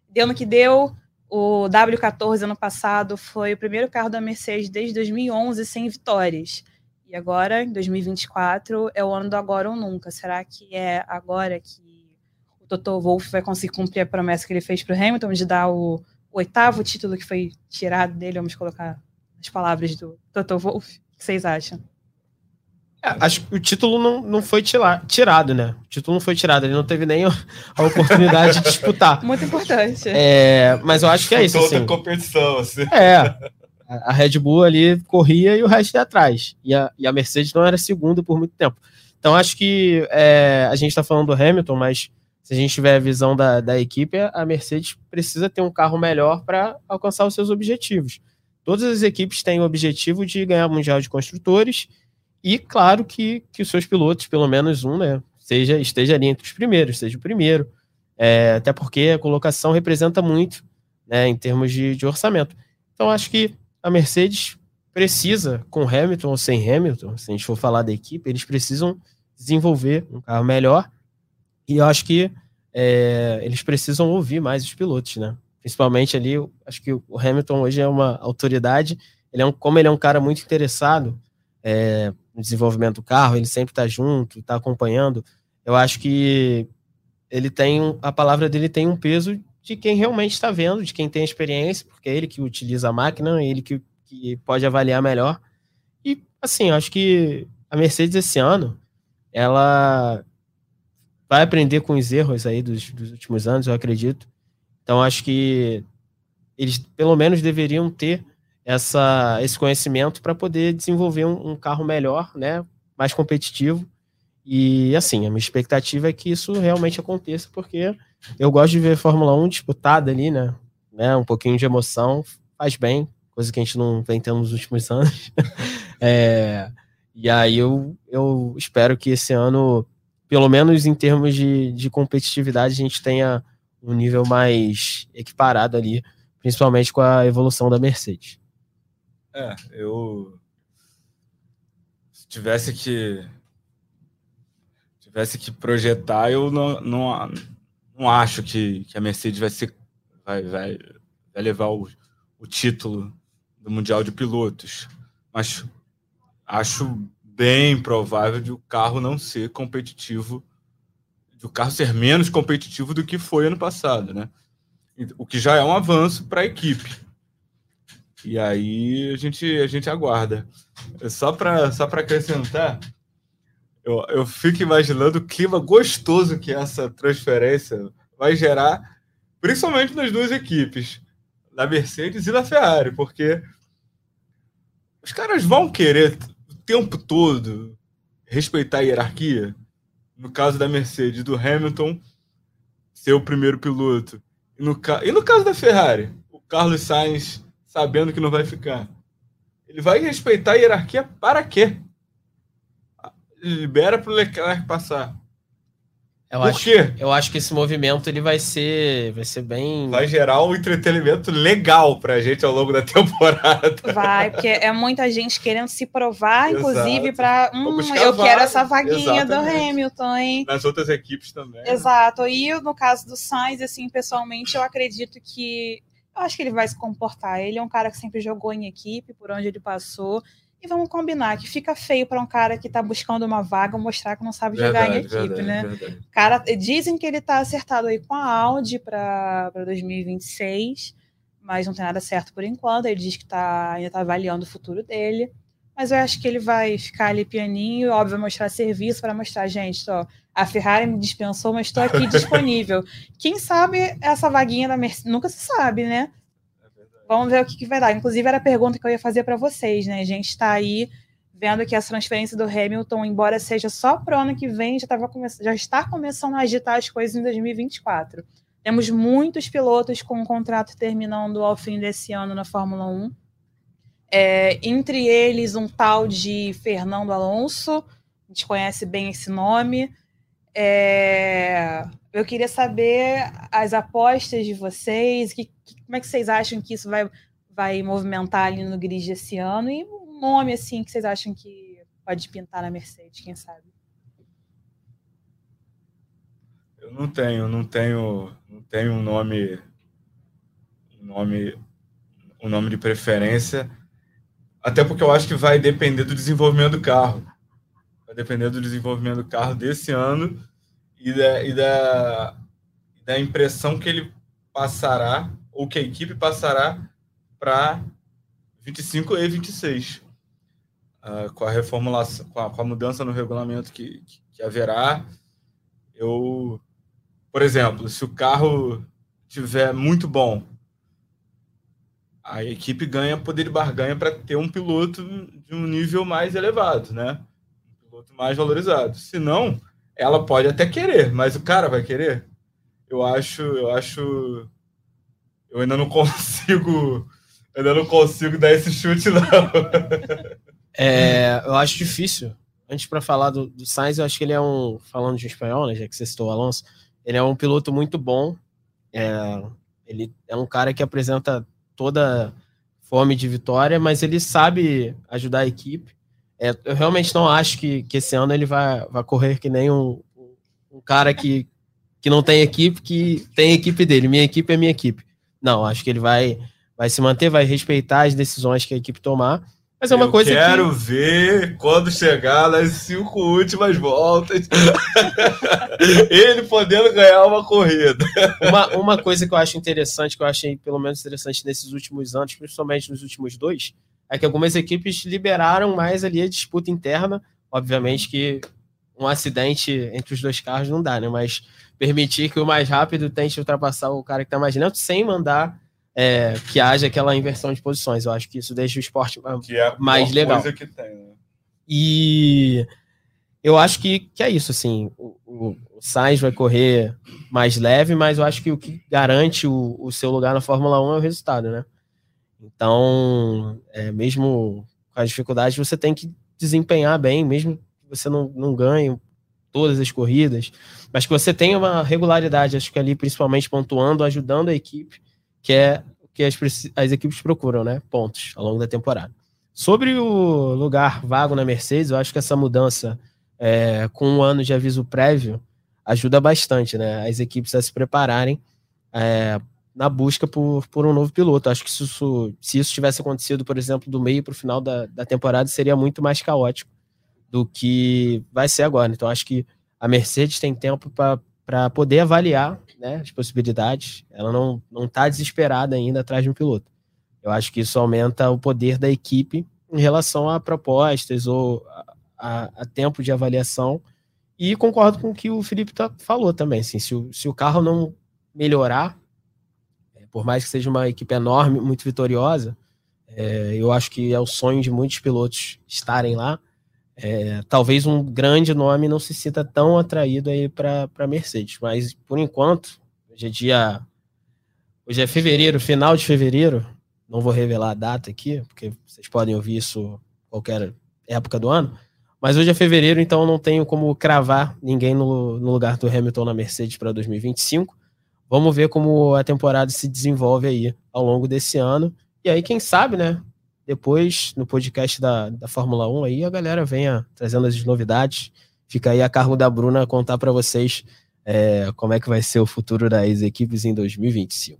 Deu no que deu. O W14 ano passado foi o primeiro carro da Mercedes desde 2011 sem vitórias. E agora, em 2024, é o ano do agora ou nunca. Será que é agora que o Toto Wolff vai conseguir cumprir a promessa que ele fez para o Hamilton de dar o o oitavo título que foi tirado dele, vamos colocar as palavras do Toto Wolff. O que vocês acham? É, acho que o título não, não foi tira, tirado, né? O título não foi tirado, ele não teve nem a oportunidade de disputar. Muito importante. É, mas eu acho que é isso. Toda assim. competição, assim. É. A Red Bull ali corria e o resto ia atrás. E a, e a Mercedes não era segunda por muito tempo. Então acho que é, a gente está falando do Hamilton, mas se a gente tiver a visão da, da equipe, a Mercedes precisa ter um carro melhor para alcançar os seus objetivos. Todas as equipes têm o objetivo de ganhar o Mundial de Construtores e, claro, que, que os seus pilotos, pelo menos um, né, seja, esteja ali entre os primeiros, seja o primeiro. É, até porque a colocação representa muito né, em termos de, de orçamento. Então, acho que a Mercedes precisa, com Hamilton ou sem Hamilton, se a gente for falar da equipe, eles precisam desenvolver um carro melhor e eu acho que é, eles precisam ouvir mais os pilotos, né? Principalmente ali, acho que o Hamilton hoje é uma autoridade. Ele é um, como ele é um cara muito interessado é, no desenvolvimento do carro, ele sempre está junto, está acompanhando. Eu acho que ele tem a palavra dele tem um peso de quem realmente está vendo, de quem tem experiência, porque é ele que utiliza a máquina, é ele que, que pode avaliar melhor. E assim, acho que a Mercedes esse ano ela vai aprender com os erros aí dos, dos últimos anos, eu acredito. Então acho que eles pelo menos deveriam ter essa, esse conhecimento para poder desenvolver um, um, carro melhor, né, mais competitivo. E assim, a minha expectativa é que isso realmente aconteça, porque eu gosto de ver Fórmula 1 disputada ali, né, né um pouquinho de emoção faz bem, coisa que a gente não vem tendo nos últimos anos. é, e aí eu, eu espero que esse ano, pelo menos em termos de, de competitividade, a gente tenha um nível mais equiparado ali, principalmente com a evolução da Mercedes. É, eu se tivesse que tivesse que projetar, eu não, não, não acho que, que a Mercedes vai ser vai, vai, vai levar o, o título do Mundial de Pilotos. Mas acho bem provável de o carro não ser competitivo, de o carro ser menos competitivo do que foi ano passado, né? O que já é um avanço para a equipe. E aí a gente, a gente aguarda. Só para só acrescentar, eu, eu fico imaginando o clima gostoso que essa transferência vai gerar, principalmente nas duas equipes, da Mercedes e da Ferrari, porque os caras vão querer tempo todo respeitar a hierarquia. No caso da Mercedes, do Hamilton ser o primeiro piloto. E no, e no caso da Ferrari, o Carlos Sainz sabendo que não vai ficar. Ele vai respeitar a hierarquia para quê? Libera para o Leclerc passar. Eu Por acho, quê? Eu acho que esse movimento ele vai ser, vai ser bem. Vai gerar um entretenimento legal pra gente ao longo da temporada. Vai, porque é muita gente querendo se provar, Exato. inclusive, para. Hum, eu quero essa vaguinha Exatamente. do Hamilton, hein? Nas outras equipes também. Exato. E no caso do Sainz, assim, pessoalmente, eu acredito que. Eu acho que ele vai se comportar. Ele é um cara que sempre jogou em equipe, por onde ele passou. E vamos combinar que fica feio para um cara que está buscando uma vaga mostrar que não sabe verdade, jogar em equipe, verdade, né? Verdade. Cara, dizem que ele está acertado aí com a Audi para 2026, mas não tem nada certo por enquanto. Ele diz que tá, ainda está avaliando o futuro dele. Mas eu acho que ele vai ficar ali pianinho, óbvio, mostrar serviço para mostrar, gente, ó, a Ferrari me dispensou, mas estou aqui disponível. Quem sabe essa vaguinha da Mercedes, nunca se sabe, né? Vamos ver o que, que vai dar. Inclusive, era a pergunta que eu ia fazer para vocês, né? A gente está aí vendo que a transferência do Hamilton, embora seja só para o ano que vem, já, tava come... já está começando a agitar as coisas em 2024. Temos muitos pilotos com o contrato terminando ao fim desse ano na Fórmula 1. É, entre eles, um tal de Fernando Alonso, a gente conhece bem esse nome. É, eu queria saber as apostas de vocês, que, que, como é que vocês acham que isso vai, vai movimentar ali no grid esse ano e um nome assim que vocês acham que pode pintar na Mercedes, quem sabe? Eu não tenho, não tenho, não tenho um nome, um nome, um nome de preferência, até porque eu acho que vai depender do desenvolvimento do carro, vai depender do desenvolvimento do carro desse ano e da, e da, da impressão que ele passará, ou que a equipe passará para 25 e 26. Uh, com a reformulação, com a, com a, mudança no regulamento que, que, que haverá, eu, por exemplo, se o carro tiver muito bom, a equipe ganha poder de barganha para ter um piloto de um nível mais elevado, né? Um piloto mais valorizado. Se não, ela pode até querer, mas o cara vai querer? Eu acho, eu acho. Eu ainda não consigo. Ainda não consigo dar esse chute, não. É, eu acho difícil. Antes, para falar do, do Sainz, eu acho que ele é um. Falando de espanhol, né, já que você citou o Alonso, ele é um piloto muito bom. É, ele é um cara que apresenta toda fome de vitória, mas ele sabe ajudar a equipe. É, eu realmente não acho que, que esse ano ele vai, vai correr que nem um, um cara que que não tem equipe, que tem equipe dele. Minha equipe é minha equipe. Não, acho que ele vai, vai se manter, vai respeitar as decisões que a equipe tomar. Mas é uma Eu coisa quero que. ver quando chegar nas cinco últimas voltas ele podendo ganhar uma corrida. Uma, uma coisa que eu acho interessante, que eu achei pelo menos interessante nesses últimos anos, principalmente nos últimos dois, é que algumas equipes liberaram mais ali a disputa interna. Obviamente que um acidente entre os dois carros não dá, né? Mas permitir que o mais rápido tente ultrapassar o cara que está mais lento sem mandar é, que haja aquela inversão de posições. Eu acho que isso deixa o esporte é Mais legal. tem, né? E eu acho que, que é isso, assim. O, o, o Sainz vai correr mais leve, mas eu acho que o que garante o, o seu lugar na Fórmula 1 é o resultado, né? Então, é, mesmo com as dificuldades, você tem que desempenhar bem, mesmo que você não, não ganhe todas as corridas, mas que você tenha uma regularidade, acho que ali principalmente pontuando, ajudando a equipe, que é o que as, as equipes procuram, né? Pontos ao longo da temporada. Sobre o lugar vago na Mercedes, eu acho que essa mudança é, com um ano de aviso prévio ajuda bastante, né? As equipes a se prepararem é, na busca por, por um novo piloto. Acho que se isso, se isso tivesse acontecido, por exemplo, do meio para o final da, da temporada, seria muito mais caótico do que vai ser agora. Então, acho que a Mercedes tem tempo para poder avaliar né, as possibilidades. Ela não está desesperada ainda atrás de um piloto. Eu acho que isso aumenta o poder da equipe em relação a propostas ou a, a- tempo de avaliação. E concordo com o que o Felipe tá- falou também. Assim, se, o, se o carro não melhorar, é, por mais que seja uma equipe enorme, muito vitoriosa, é, eu acho que é o sonho de muitos pilotos estarem lá. É, talvez um grande nome não se sinta tão atraído aí para a Mercedes, mas por enquanto, hoje é dia. Hoje é fevereiro, final de fevereiro. Não vou revelar a data aqui, porque vocês podem ouvir isso qualquer época do ano. Mas hoje é fevereiro, então não tenho como cravar ninguém no, no lugar do Hamilton na Mercedes para 2025. Vamos ver como a temporada se desenvolve aí ao longo desse ano. E aí, quem sabe, né? Depois, no podcast da, da Fórmula 1, aí a galera venha trazendo as novidades. Fica aí a cargo da Bruna contar para vocês é, como é que vai ser o futuro das equipes em 2025.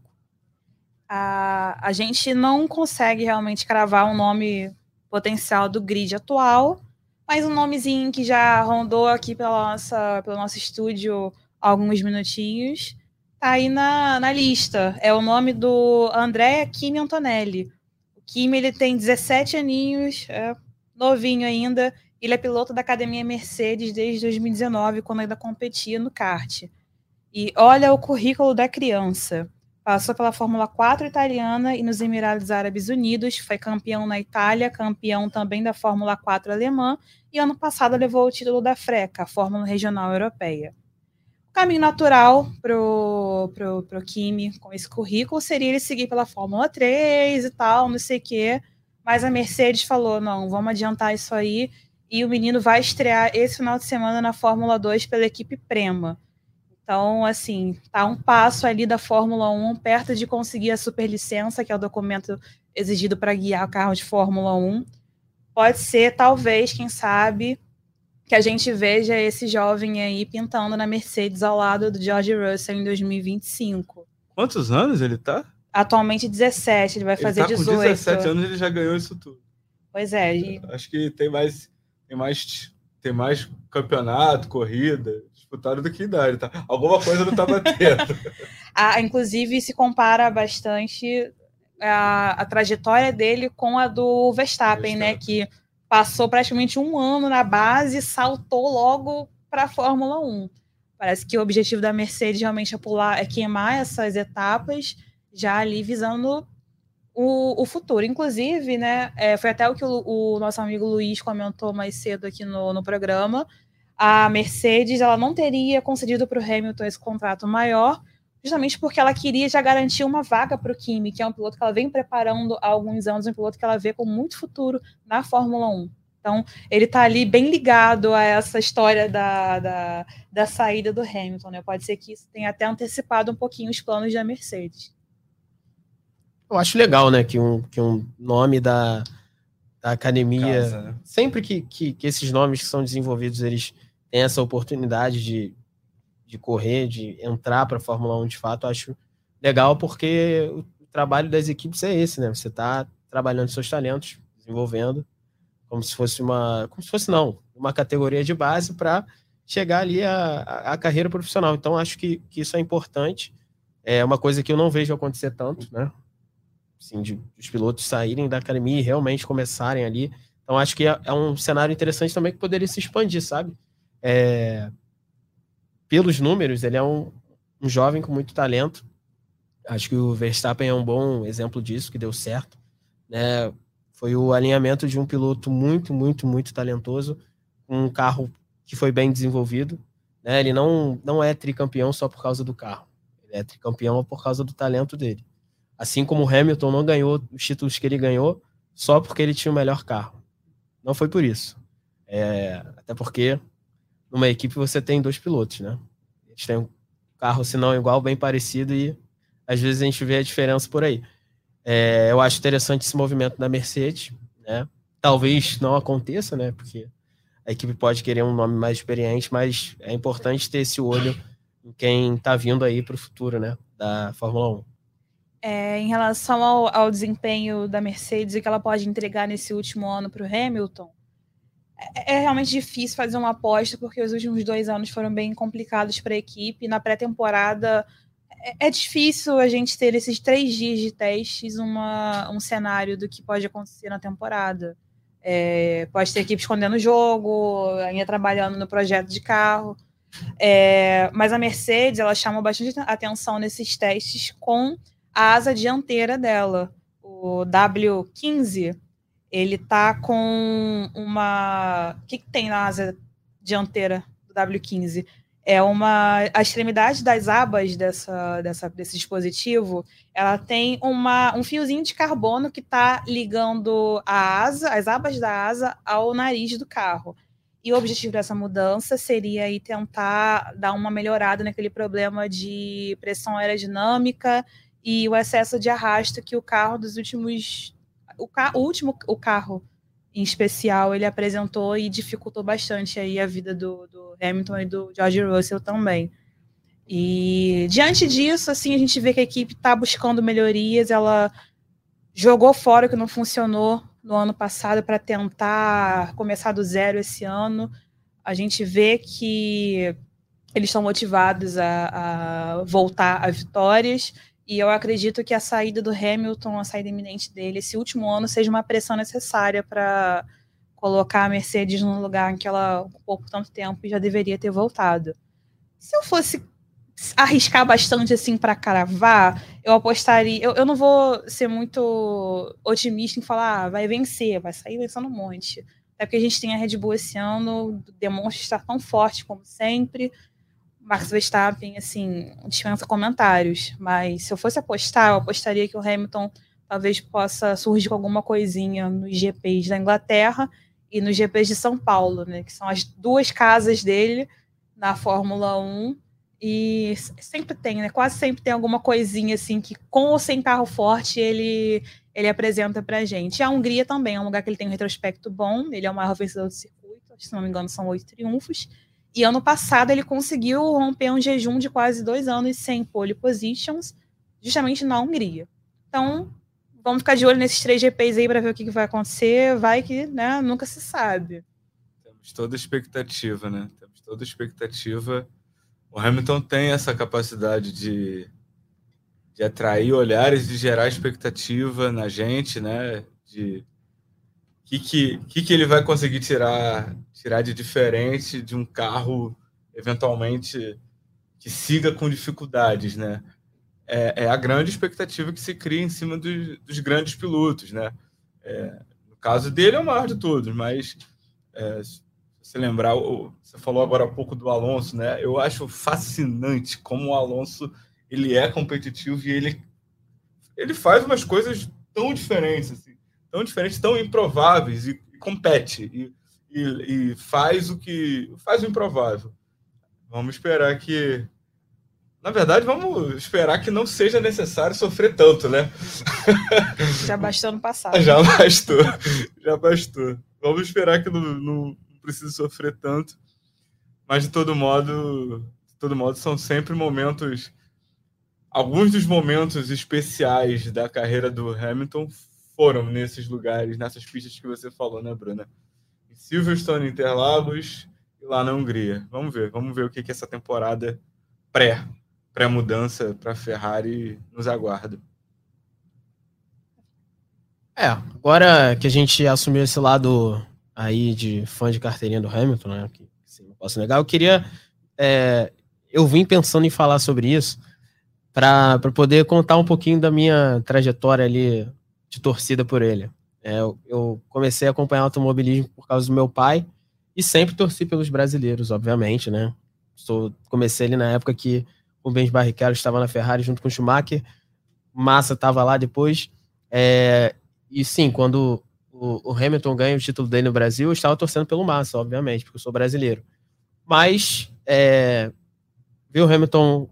A, a gente não consegue realmente cravar um nome potencial do grid atual, mas um nomezinho que já rondou aqui pela nossa, pelo nosso estúdio alguns minutinhos, tá aí na, na lista. É o nome do Andrea Kimi Antonelli. Kimi ele tem 17 aninhos, é novinho ainda. Ele é piloto da academia Mercedes desde 2019, quando ainda competia no kart. E olha o currículo da criança. Passou pela Fórmula 4 italiana e nos Emirados Árabes Unidos, foi campeão na Itália, campeão também da Fórmula 4 alemã, e ano passado levou o título da FRECA, a Fórmula Regional Europeia. Caminho natural pro, pro, pro Kimi com esse currículo seria ele seguir pela Fórmula 3 e tal, não sei o quê, mas a Mercedes falou, não, vamos adiantar isso aí, e o menino vai estrear esse final de semana na Fórmula 2 pela equipe Prema. Então, assim, tá um passo ali da Fórmula 1, perto de conseguir a superlicença, que é o documento exigido para guiar o carro de Fórmula 1. Pode ser, talvez, quem sabe, que a gente veja esse jovem aí pintando na Mercedes ao lado do George Russell em 2025. Quantos anos ele tá? Atualmente 17, ele vai fazer ele tá 18. com 17 anos ele já ganhou isso tudo. Pois é, e Acho que tem mais, tem mais, tem mais campeonato, corrida disputado do que idade, tá? Alguma coisa não tá batendo. a, inclusive se compara bastante a, a trajetória dele com a do Verstappen, né? Que passou praticamente um ano na base e saltou logo para a Fórmula 1. Parece que o objetivo da Mercedes realmente é pular, é queimar essas etapas, já ali visando o, o futuro. Inclusive, né? é, foi até o que o, o nosso amigo Luiz comentou mais cedo aqui no, no programa. A Mercedes ela não teria concedido para o Hamilton esse contrato maior, justamente porque ela queria já garantir uma vaga para o Kimi, que é um piloto que ela vem preparando há alguns anos, um piloto que ela vê com muito futuro na Fórmula 1. Então, ele está ali bem ligado a essa história da, da, da saída do Hamilton. Né? Pode ser que isso tenha até antecipado um pouquinho os planos da Mercedes. Eu acho legal, né, que um, que um nome da, da academia. Casa, né? Sempre que, que, que esses nomes que são desenvolvidos, eles têm essa oportunidade de, de correr, de entrar para a Fórmula 1 de fato, acho legal porque o trabalho das equipes é esse, né? Você está trabalhando seus talentos, desenvolvendo, como se fosse uma, como se fosse não, uma categoria de base para chegar ali a, a, carreira profissional. Então acho que, que isso é importante. É uma coisa que eu não vejo acontecer tanto, né? Assim, de os pilotos saírem da academia e realmente começarem ali. Então acho que é, é um cenário interessante também que poderia se expandir, sabe? É, pelos números, ele é um, um jovem com muito talento. Acho que o Verstappen é um bom exemplo disso, que deu certo. Né? Foi o alinhamento de um piloto muito, muito, muito talentoso, com um carro que foi bem desenvolvido. Né? Ele não, não é tricampeão só por causa do carro. Ele é tricampeão por causa do talento dele. Assim como o Hamilton não ganhou os títulos que ele ganhou só porque ele tinha o melhor carro. Não foi por isso. É, até porque numa equipe você tem dois pilotos, né? Eles têm um carro, se não igual, bem parecido e às vezes a gente vê a diferença por aí. É, eu acho interessante esse movimento da Mercedes, né? Talvez não aconteça, né? Porque a equipe pode querer um nome mais experiente, mas é importante ter esse olho em quem está vindo aí para o futuro, né? Da Fórmula 1. É, em relação ao, ao, desempenho da Mercedes e que ela pode entregar nesse último ano para o Hamilton, é, é, realmente difícil fazer uma aposta, porque os últimos dois anos foram bem complicados para a equipe. Na pré-temporada, é, é, difícil a gente ter esses três dias de testes, uma, um cenário do que pode acontecer na temporada. É, pode ter equipe escondendo o jogo, ainda trabalhando no projeto de carro. É, mas a Mercedes, ela chama bastante atenção nesses testes com a asa dianteira dela. O W15, ele tá com uma. O que, que tem na asa dianteira do W15? É uma. A extremidade das abas dessa, dessa, desse dispositivo, ela tem uma, um fiozinho de carbono que está ligando a asa, as abas da asa ao nariz do carro. E o objetivo dessa mudança seria aí tentar dar uma melhorada naquele problema de pressão aerodinâmica e o excesso de arrasto que o carro dos últimos o, o último o carro em especial ele apresentou e dificultou bastante aí a vida do, do Hamilton e do George Russell também. E diante disso, assim, a gente vê que a equipe está buscando melhorias, ela jogou fora o que não funcionou no ano passado para tentar começar do zero esse ano. A gente vê que eles estão motivados a, a voltar a vitórias e eu acredito que a saída do Hamilton, a saída iminente dele, esse último ano, seja uma pressão necessária para colocar a Mercedes num lugar em que ela ocupou por tanto tempo e já deveria ter voltado. Se eu fosse arriscar bastante assim para cravar, eu apostaria. Eu, eu não vou ser muito otimista em falar, ah, vai vencer, vai sair vencendo um monte. Até porque a gente tem a Red Bull esse ano, demonstra estar tão forte como sempre. Max Verstappen, assim, dispensa comentários. Mas se eu fosse apostar, eu apostaria que o Hamilton talvez possa surgir com alguma coisinha nos GPs da Inglaterra e nos GPs de São Paulo, né? Que são as duas casas dele na Fórmula 1. E sempre tem, né? Quase sempre tem alguma coisinha assim que, com ou sem carro forte, ele, ele apresenta pra gente. E a Hungria também é um lugar que ele tem um retrospecto bom, ele é o maior vencedor do circuito, se não me engano, são oito triunfos. E ano passado ele conseguiu romper um jejum de quase dois anos sem pole positions, justamente na Hungria. Então, vamos ficar de olho nesses três GPs aí para ver o que, que, vai acontecer. Vai que, né, nunca se sabe. Temos toda expectativa, né? Temos toda expectativa. O Hamilton tem essa capacidade de, de atrair olhares, de gerar expectativa na gente, né? De que, que, que, que ele vai conseguir tirar, tirar de diferente de um carro, eventualmente, que siga com dificuldades, né? É, é a grande expectativa que se cria em cima dos, dos grandes pilotos, né? É, no caso dele é o maior de todos, mas é, se lembrar, você falou agora há pouco do Alonso, né? Eu acho fascinante como o Alonso ele é competitivo e ele, ele faz umas coisas tão diferentes, assim tão diferentes, tão improváveis e, e compete e, e, e, faz o que faz o improvável. Vamos esperar que, na verdade, vamos esperar que não seja necessário sofrer tanto, né? Já bastou no passado. Já bastou, já bastou. Vamos esperar que não, não precise sofrer tanto, mas de todo modo, de todo modo, são sempre momentos. Alguns dos momentos especiais da carreira do Hamilton foram nesses lugares, nessas pistas que você falou, né, Bruna? Silverstone, Interlagos e lá na Hungria. Vamos ver, vamos ver o que, que essa temporada pré, pré-mudança para a Ferrari nos aguarda. É, agora que a gente assumiu esse lado aí de fã de carteirinha do Hamilton, né? Que, sim, não posso negar, eu queria. É, eu vim pensando em falar sobre isso para poder contar um pouquinho da minha trajetória ali de torcida por ele. É, eu, comecei a acompanhar automobilismo por causa do meu pai e sempre torci pelos brasileiros, obviamente, né? Sou, comecei ali na época que o Benz Barrichello estava na Ferrari junto com o Schumacher, Massa estava lá depois. É, e sim, quando o, o, Hamilton ganha o título dele no Brasil, eu estava torcendo pelo Massa, obviamente, porque eu sou brasileiro. Mas é, ver o Hamilton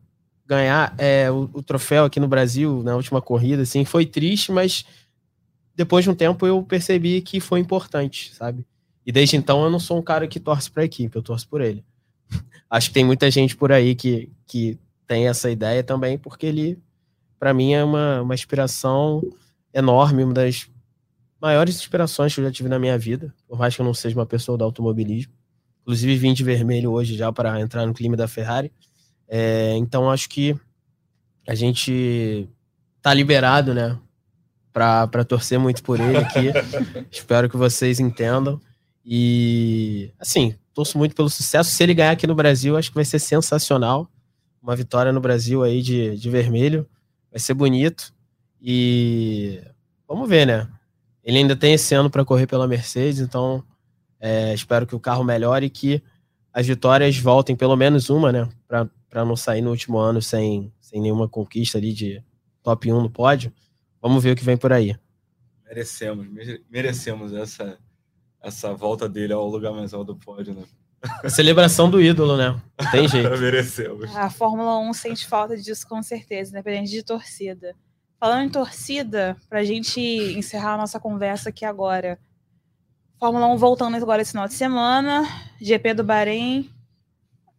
ganhar é, o, o, troféu aqui no Brasil na última corrida, assim, foi triste, mas depois de um tempo eu percebi que foi importante, sabe? E desde então eu não sou um cara que torce para a equipe, eu torço por ele. Acho que tem muita gente por aí que, que tem essa ideia também, porque ele, para mim, é uma, uma inspiração enorme, uma das maiores inspirações que eu já tive na minha vida, por mais que eu não seja uma pessoa do automobilismo. Inclusive vim de vermelho hoje já para entrar no clima da Ferrari. É, então acho que a gente tá liberado, né, para torcer muito por ele aqui. Espero que vocês entendam. E, assim, torço muito pelo sucesso. Se ele ganhar aqui no Brasil, acho que vai ser sensacional. Uma vitória no Brasil aí de, de vermelho. Vai ser bonito. E vamos ver, né? Ele ainda tem esse ano para correr pela Mercedes, então é, espero que o carro melhore e que as vitórias voltem, pelo menos uma, né? Para não sair no último ano sem, sem nenhuma conquista ali de top 1 no pódio. Vamos ver o que vem por aí. Merecemos, merecemos essa, essa volta dele ao lugar mais alto do pódio, né? A celebração do ídolo, né? Não tem jeito. Merecemos. A Fórmula 1 sente falta disso com certeza, independente de torcida. Falando em torcida, para a gente encerrar a nossa conversa aqui agora. Fórmula 1 voltando agora esse final de semana. GP do Bahrein.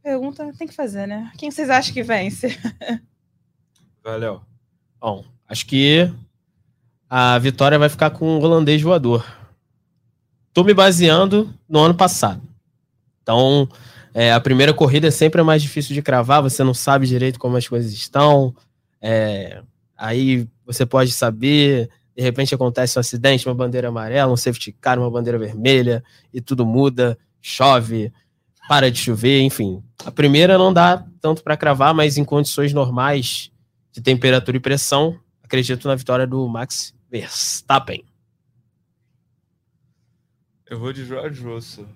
Pergunta tem que fazer, né? Quem vocês acham que vence? Valeu. Bom, acho que a vitória vai ficar com o holandês voador. Tô me baseando no ano passado. Então, é, a primeira corrida é sempre a mais difícil de cravar, você não sabe direito como as coisas estão. É, aí você pode saber, de repente acontece um acidente, uma bandeira amarela, um safety car, uma bandeira vermelha, e tudo muda, chove, para de chover, enfim. A primeira não dá tanto para cravar, mas em condições normais de temperatura e pressão, acredito na vitória do Max Verstappen. Eu vou de George Russell.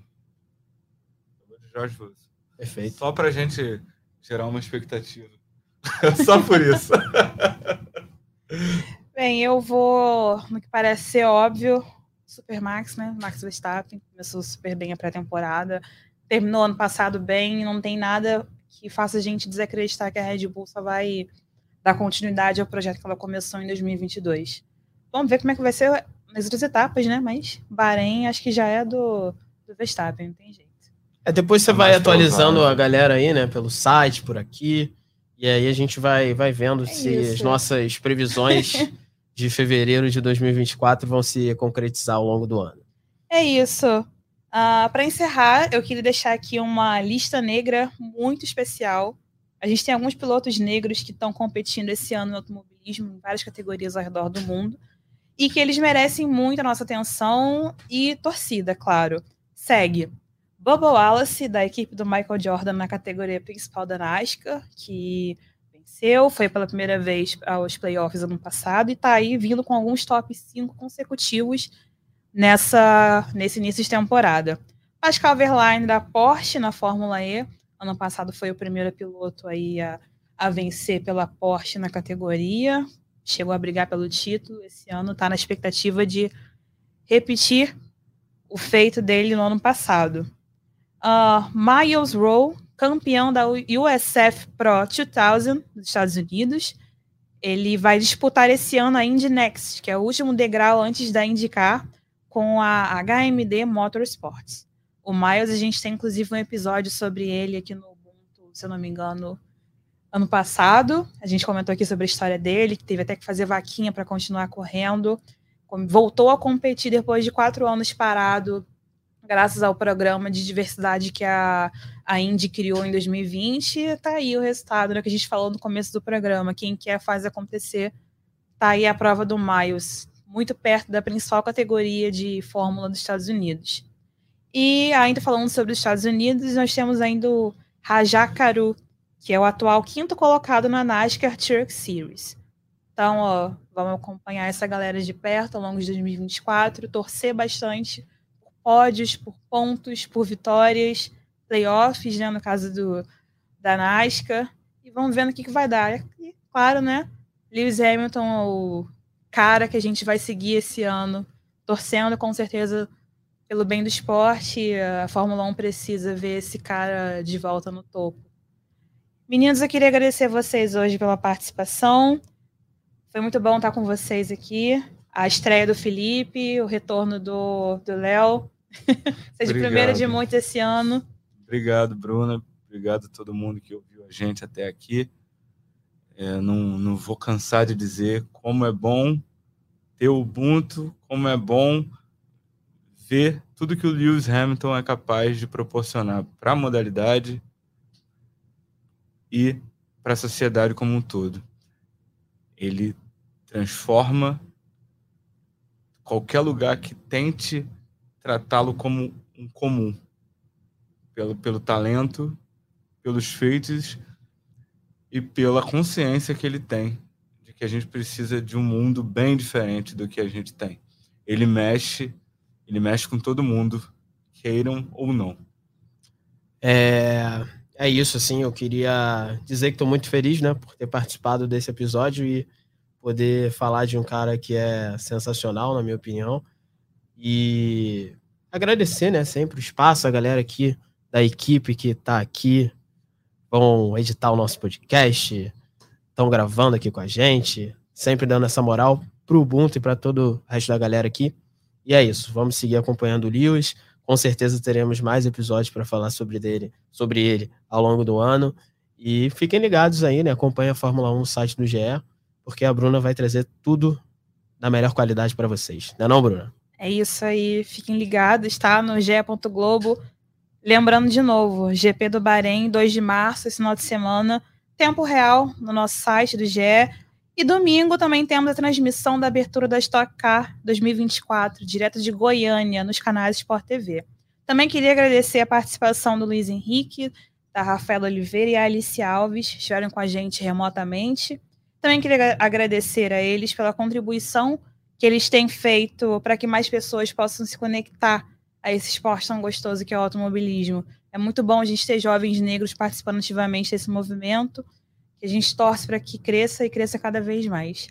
Eu vou de George Russell. Perfeito. Só pra gente gerar uma expectativa. Só por isso. Bem, eu vou no que parece ser óbvio, Super Max, né? Max Verstappen começou super bem a pré-temporada, terminou ano passado bem, não tem nada que faça a gente desacreditar que a Red Bull só vai dar continuidade ao projeto que ela começou em 2022. Vamos ver como é que vai ser nas outras etapas, né? Mas Bahrein acho que já é do, do Verstappen, não tem jeito. É, depois você é vai atualizando a galera aí, né? Pelo site, por aqui. E aí a gente vai, vai vendo é se isso. as nossas previsões de fevereiro de 2024 vão se concretizar ao longo do ano. É isso. Uh, ah, Para encerrar, eu queria deixar aqui uma lista negra muito especial. A gente tem alguns pilotos negros que estão competindo esse ano no automobilismo em várias categorias ao redor do mundo e que eles merecem muito a nossa atenção e torcida, claro. Segue Bubba Wallace, da equipe do Michael Jordan na categoria principal da NASCAR, que venceu, foi pela primeira vez aos playoffs ano passado e está aí vindo com alguns top 5 consecutivos nessa, nesse início de temporada. Pascal Verlaine da Porsche na Fórmula E, ano passado foi o primeiro piloto aí a, a vencer pela Porsche na categoria, chegou a brigar pelo título, esse ano está na expectativa de repetir o feito dele no ano passado. Uh, Miles Rowe, campeão da USF Pro 2000 dos Estados Unidos. Ele vai disputar esse ano a Indy Next, que é o último degrau antes da IndyCar, com a HMD Motorsports. O Miles, a gente tem inclusive um episódio sobre ele aqui no Ubuntu se eu não me engano, ano passado. A gente comentou aqui sobre a história dele, que teve até que fazer vaquinha para continuar correndo. Voltou a competir depois de quatro anos parado, graças ao programa de diversidade que a, a Indy criou em 2020. Está aí o resultado né, que a gente falou no começo do programa. Quem quer faz acontecer. Está aí a prova do Miles, muito perto da principal categoria de Fórmula dos Estados Unidos. E ainda falando sobre os Estados Unidos, nós temos ainda o Rajakaru, que é o atual quinto colocado na NASCAR Truck Series. Então, ó, vamos acompanhar essa galera de perto ao longo de 2024, torcer bastante por pódios, por pontos, por vitórias, playoffs, né, no caso do, da NASCAR, e vamos vendo o que, que vai dar. E, claro, né, Lewis Hamilton, o cara que a gente vai seguir esse ano, torcendo com certeza pelo bem do esporte, a Fórmula 1 precisa ver esse cara de volta no topo. Meninos, eu queria agradecer vocês hoje pela participação. Foi muito bom estar com vocês aqui. A estreia do Felipe, o retorno do Léo. Seja a primeira de muitos esse ano. Obrigado, Bruna. Obrigado a todo mundo que ouviu a gente até aqui. É, não, não vou cansar de dizer como é bom ter o Ubuntu, como é bom ver tudo que o Lewis Hamilton é capaz de proporcionar para a modalidade, e para a sociedade como um todo. Ele transforma qualquer lugar que tente tratá-lo como um comum, pelo, pelo talento, pelos feitos e pela consciência que ele tem de que a gente precisa de um mundo bem diferente do que a gente tem. Ele mexe, ele mexe com todo mundo, queiram ou não. É, é isso, assim, eu queria dizer que estou muito feliz, né, por ter participado desse episódio e poder falar de um cara que é sensacional, na minha opinião. E agradecer, né, sempre o espaço, a galera aqui da equipe que está aqui, vão editar o nosso podcast, estão gravando aqui com a gente, sempre dando essa moral pro Ubuntu e para todo o resto da galera aqui. E é isso, vamos seguir acompanhando o Lewis. Com certeza teremos mais episódios para falar sobre dele, sobre ele ao longo do ano. E fiquem ligados aí, né? Acompanhe a Fórmula 1 no site do GE, porque a Bruna vai trazer tudo da melhor qualidade para vocês. Não é não, Bruna? É isso aí. Fiquem ligados, tá? No ge.globo. Lembrando de novo, GP do Bahrein, 2 de março, esse final de semana. Tempo real no nosso site do GE. E domingo também temos a transmissão da abertura da Stock Car 2024, direto de Goiânia, nos canais Sport TV. Também queria agradecer a participação do Luiz Henrique, da Rafaela Oliveira e a Alice Alves, que estiveram com a gente remotamente. Também queria agradecer a eles pela contribuição que eles têm feito para que mais pessoas possam se conectar a esse esporte tão gostoso que é o automobilismo. É muito bom a gente ter jovens negros participando ativamente desse movimento que a gente torce para que cresça e cresça cada vez mais.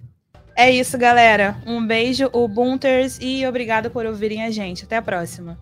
É isso, galera. Um beijo, Ubunters, e obrigado por ouvirem a gente. Até a próxima.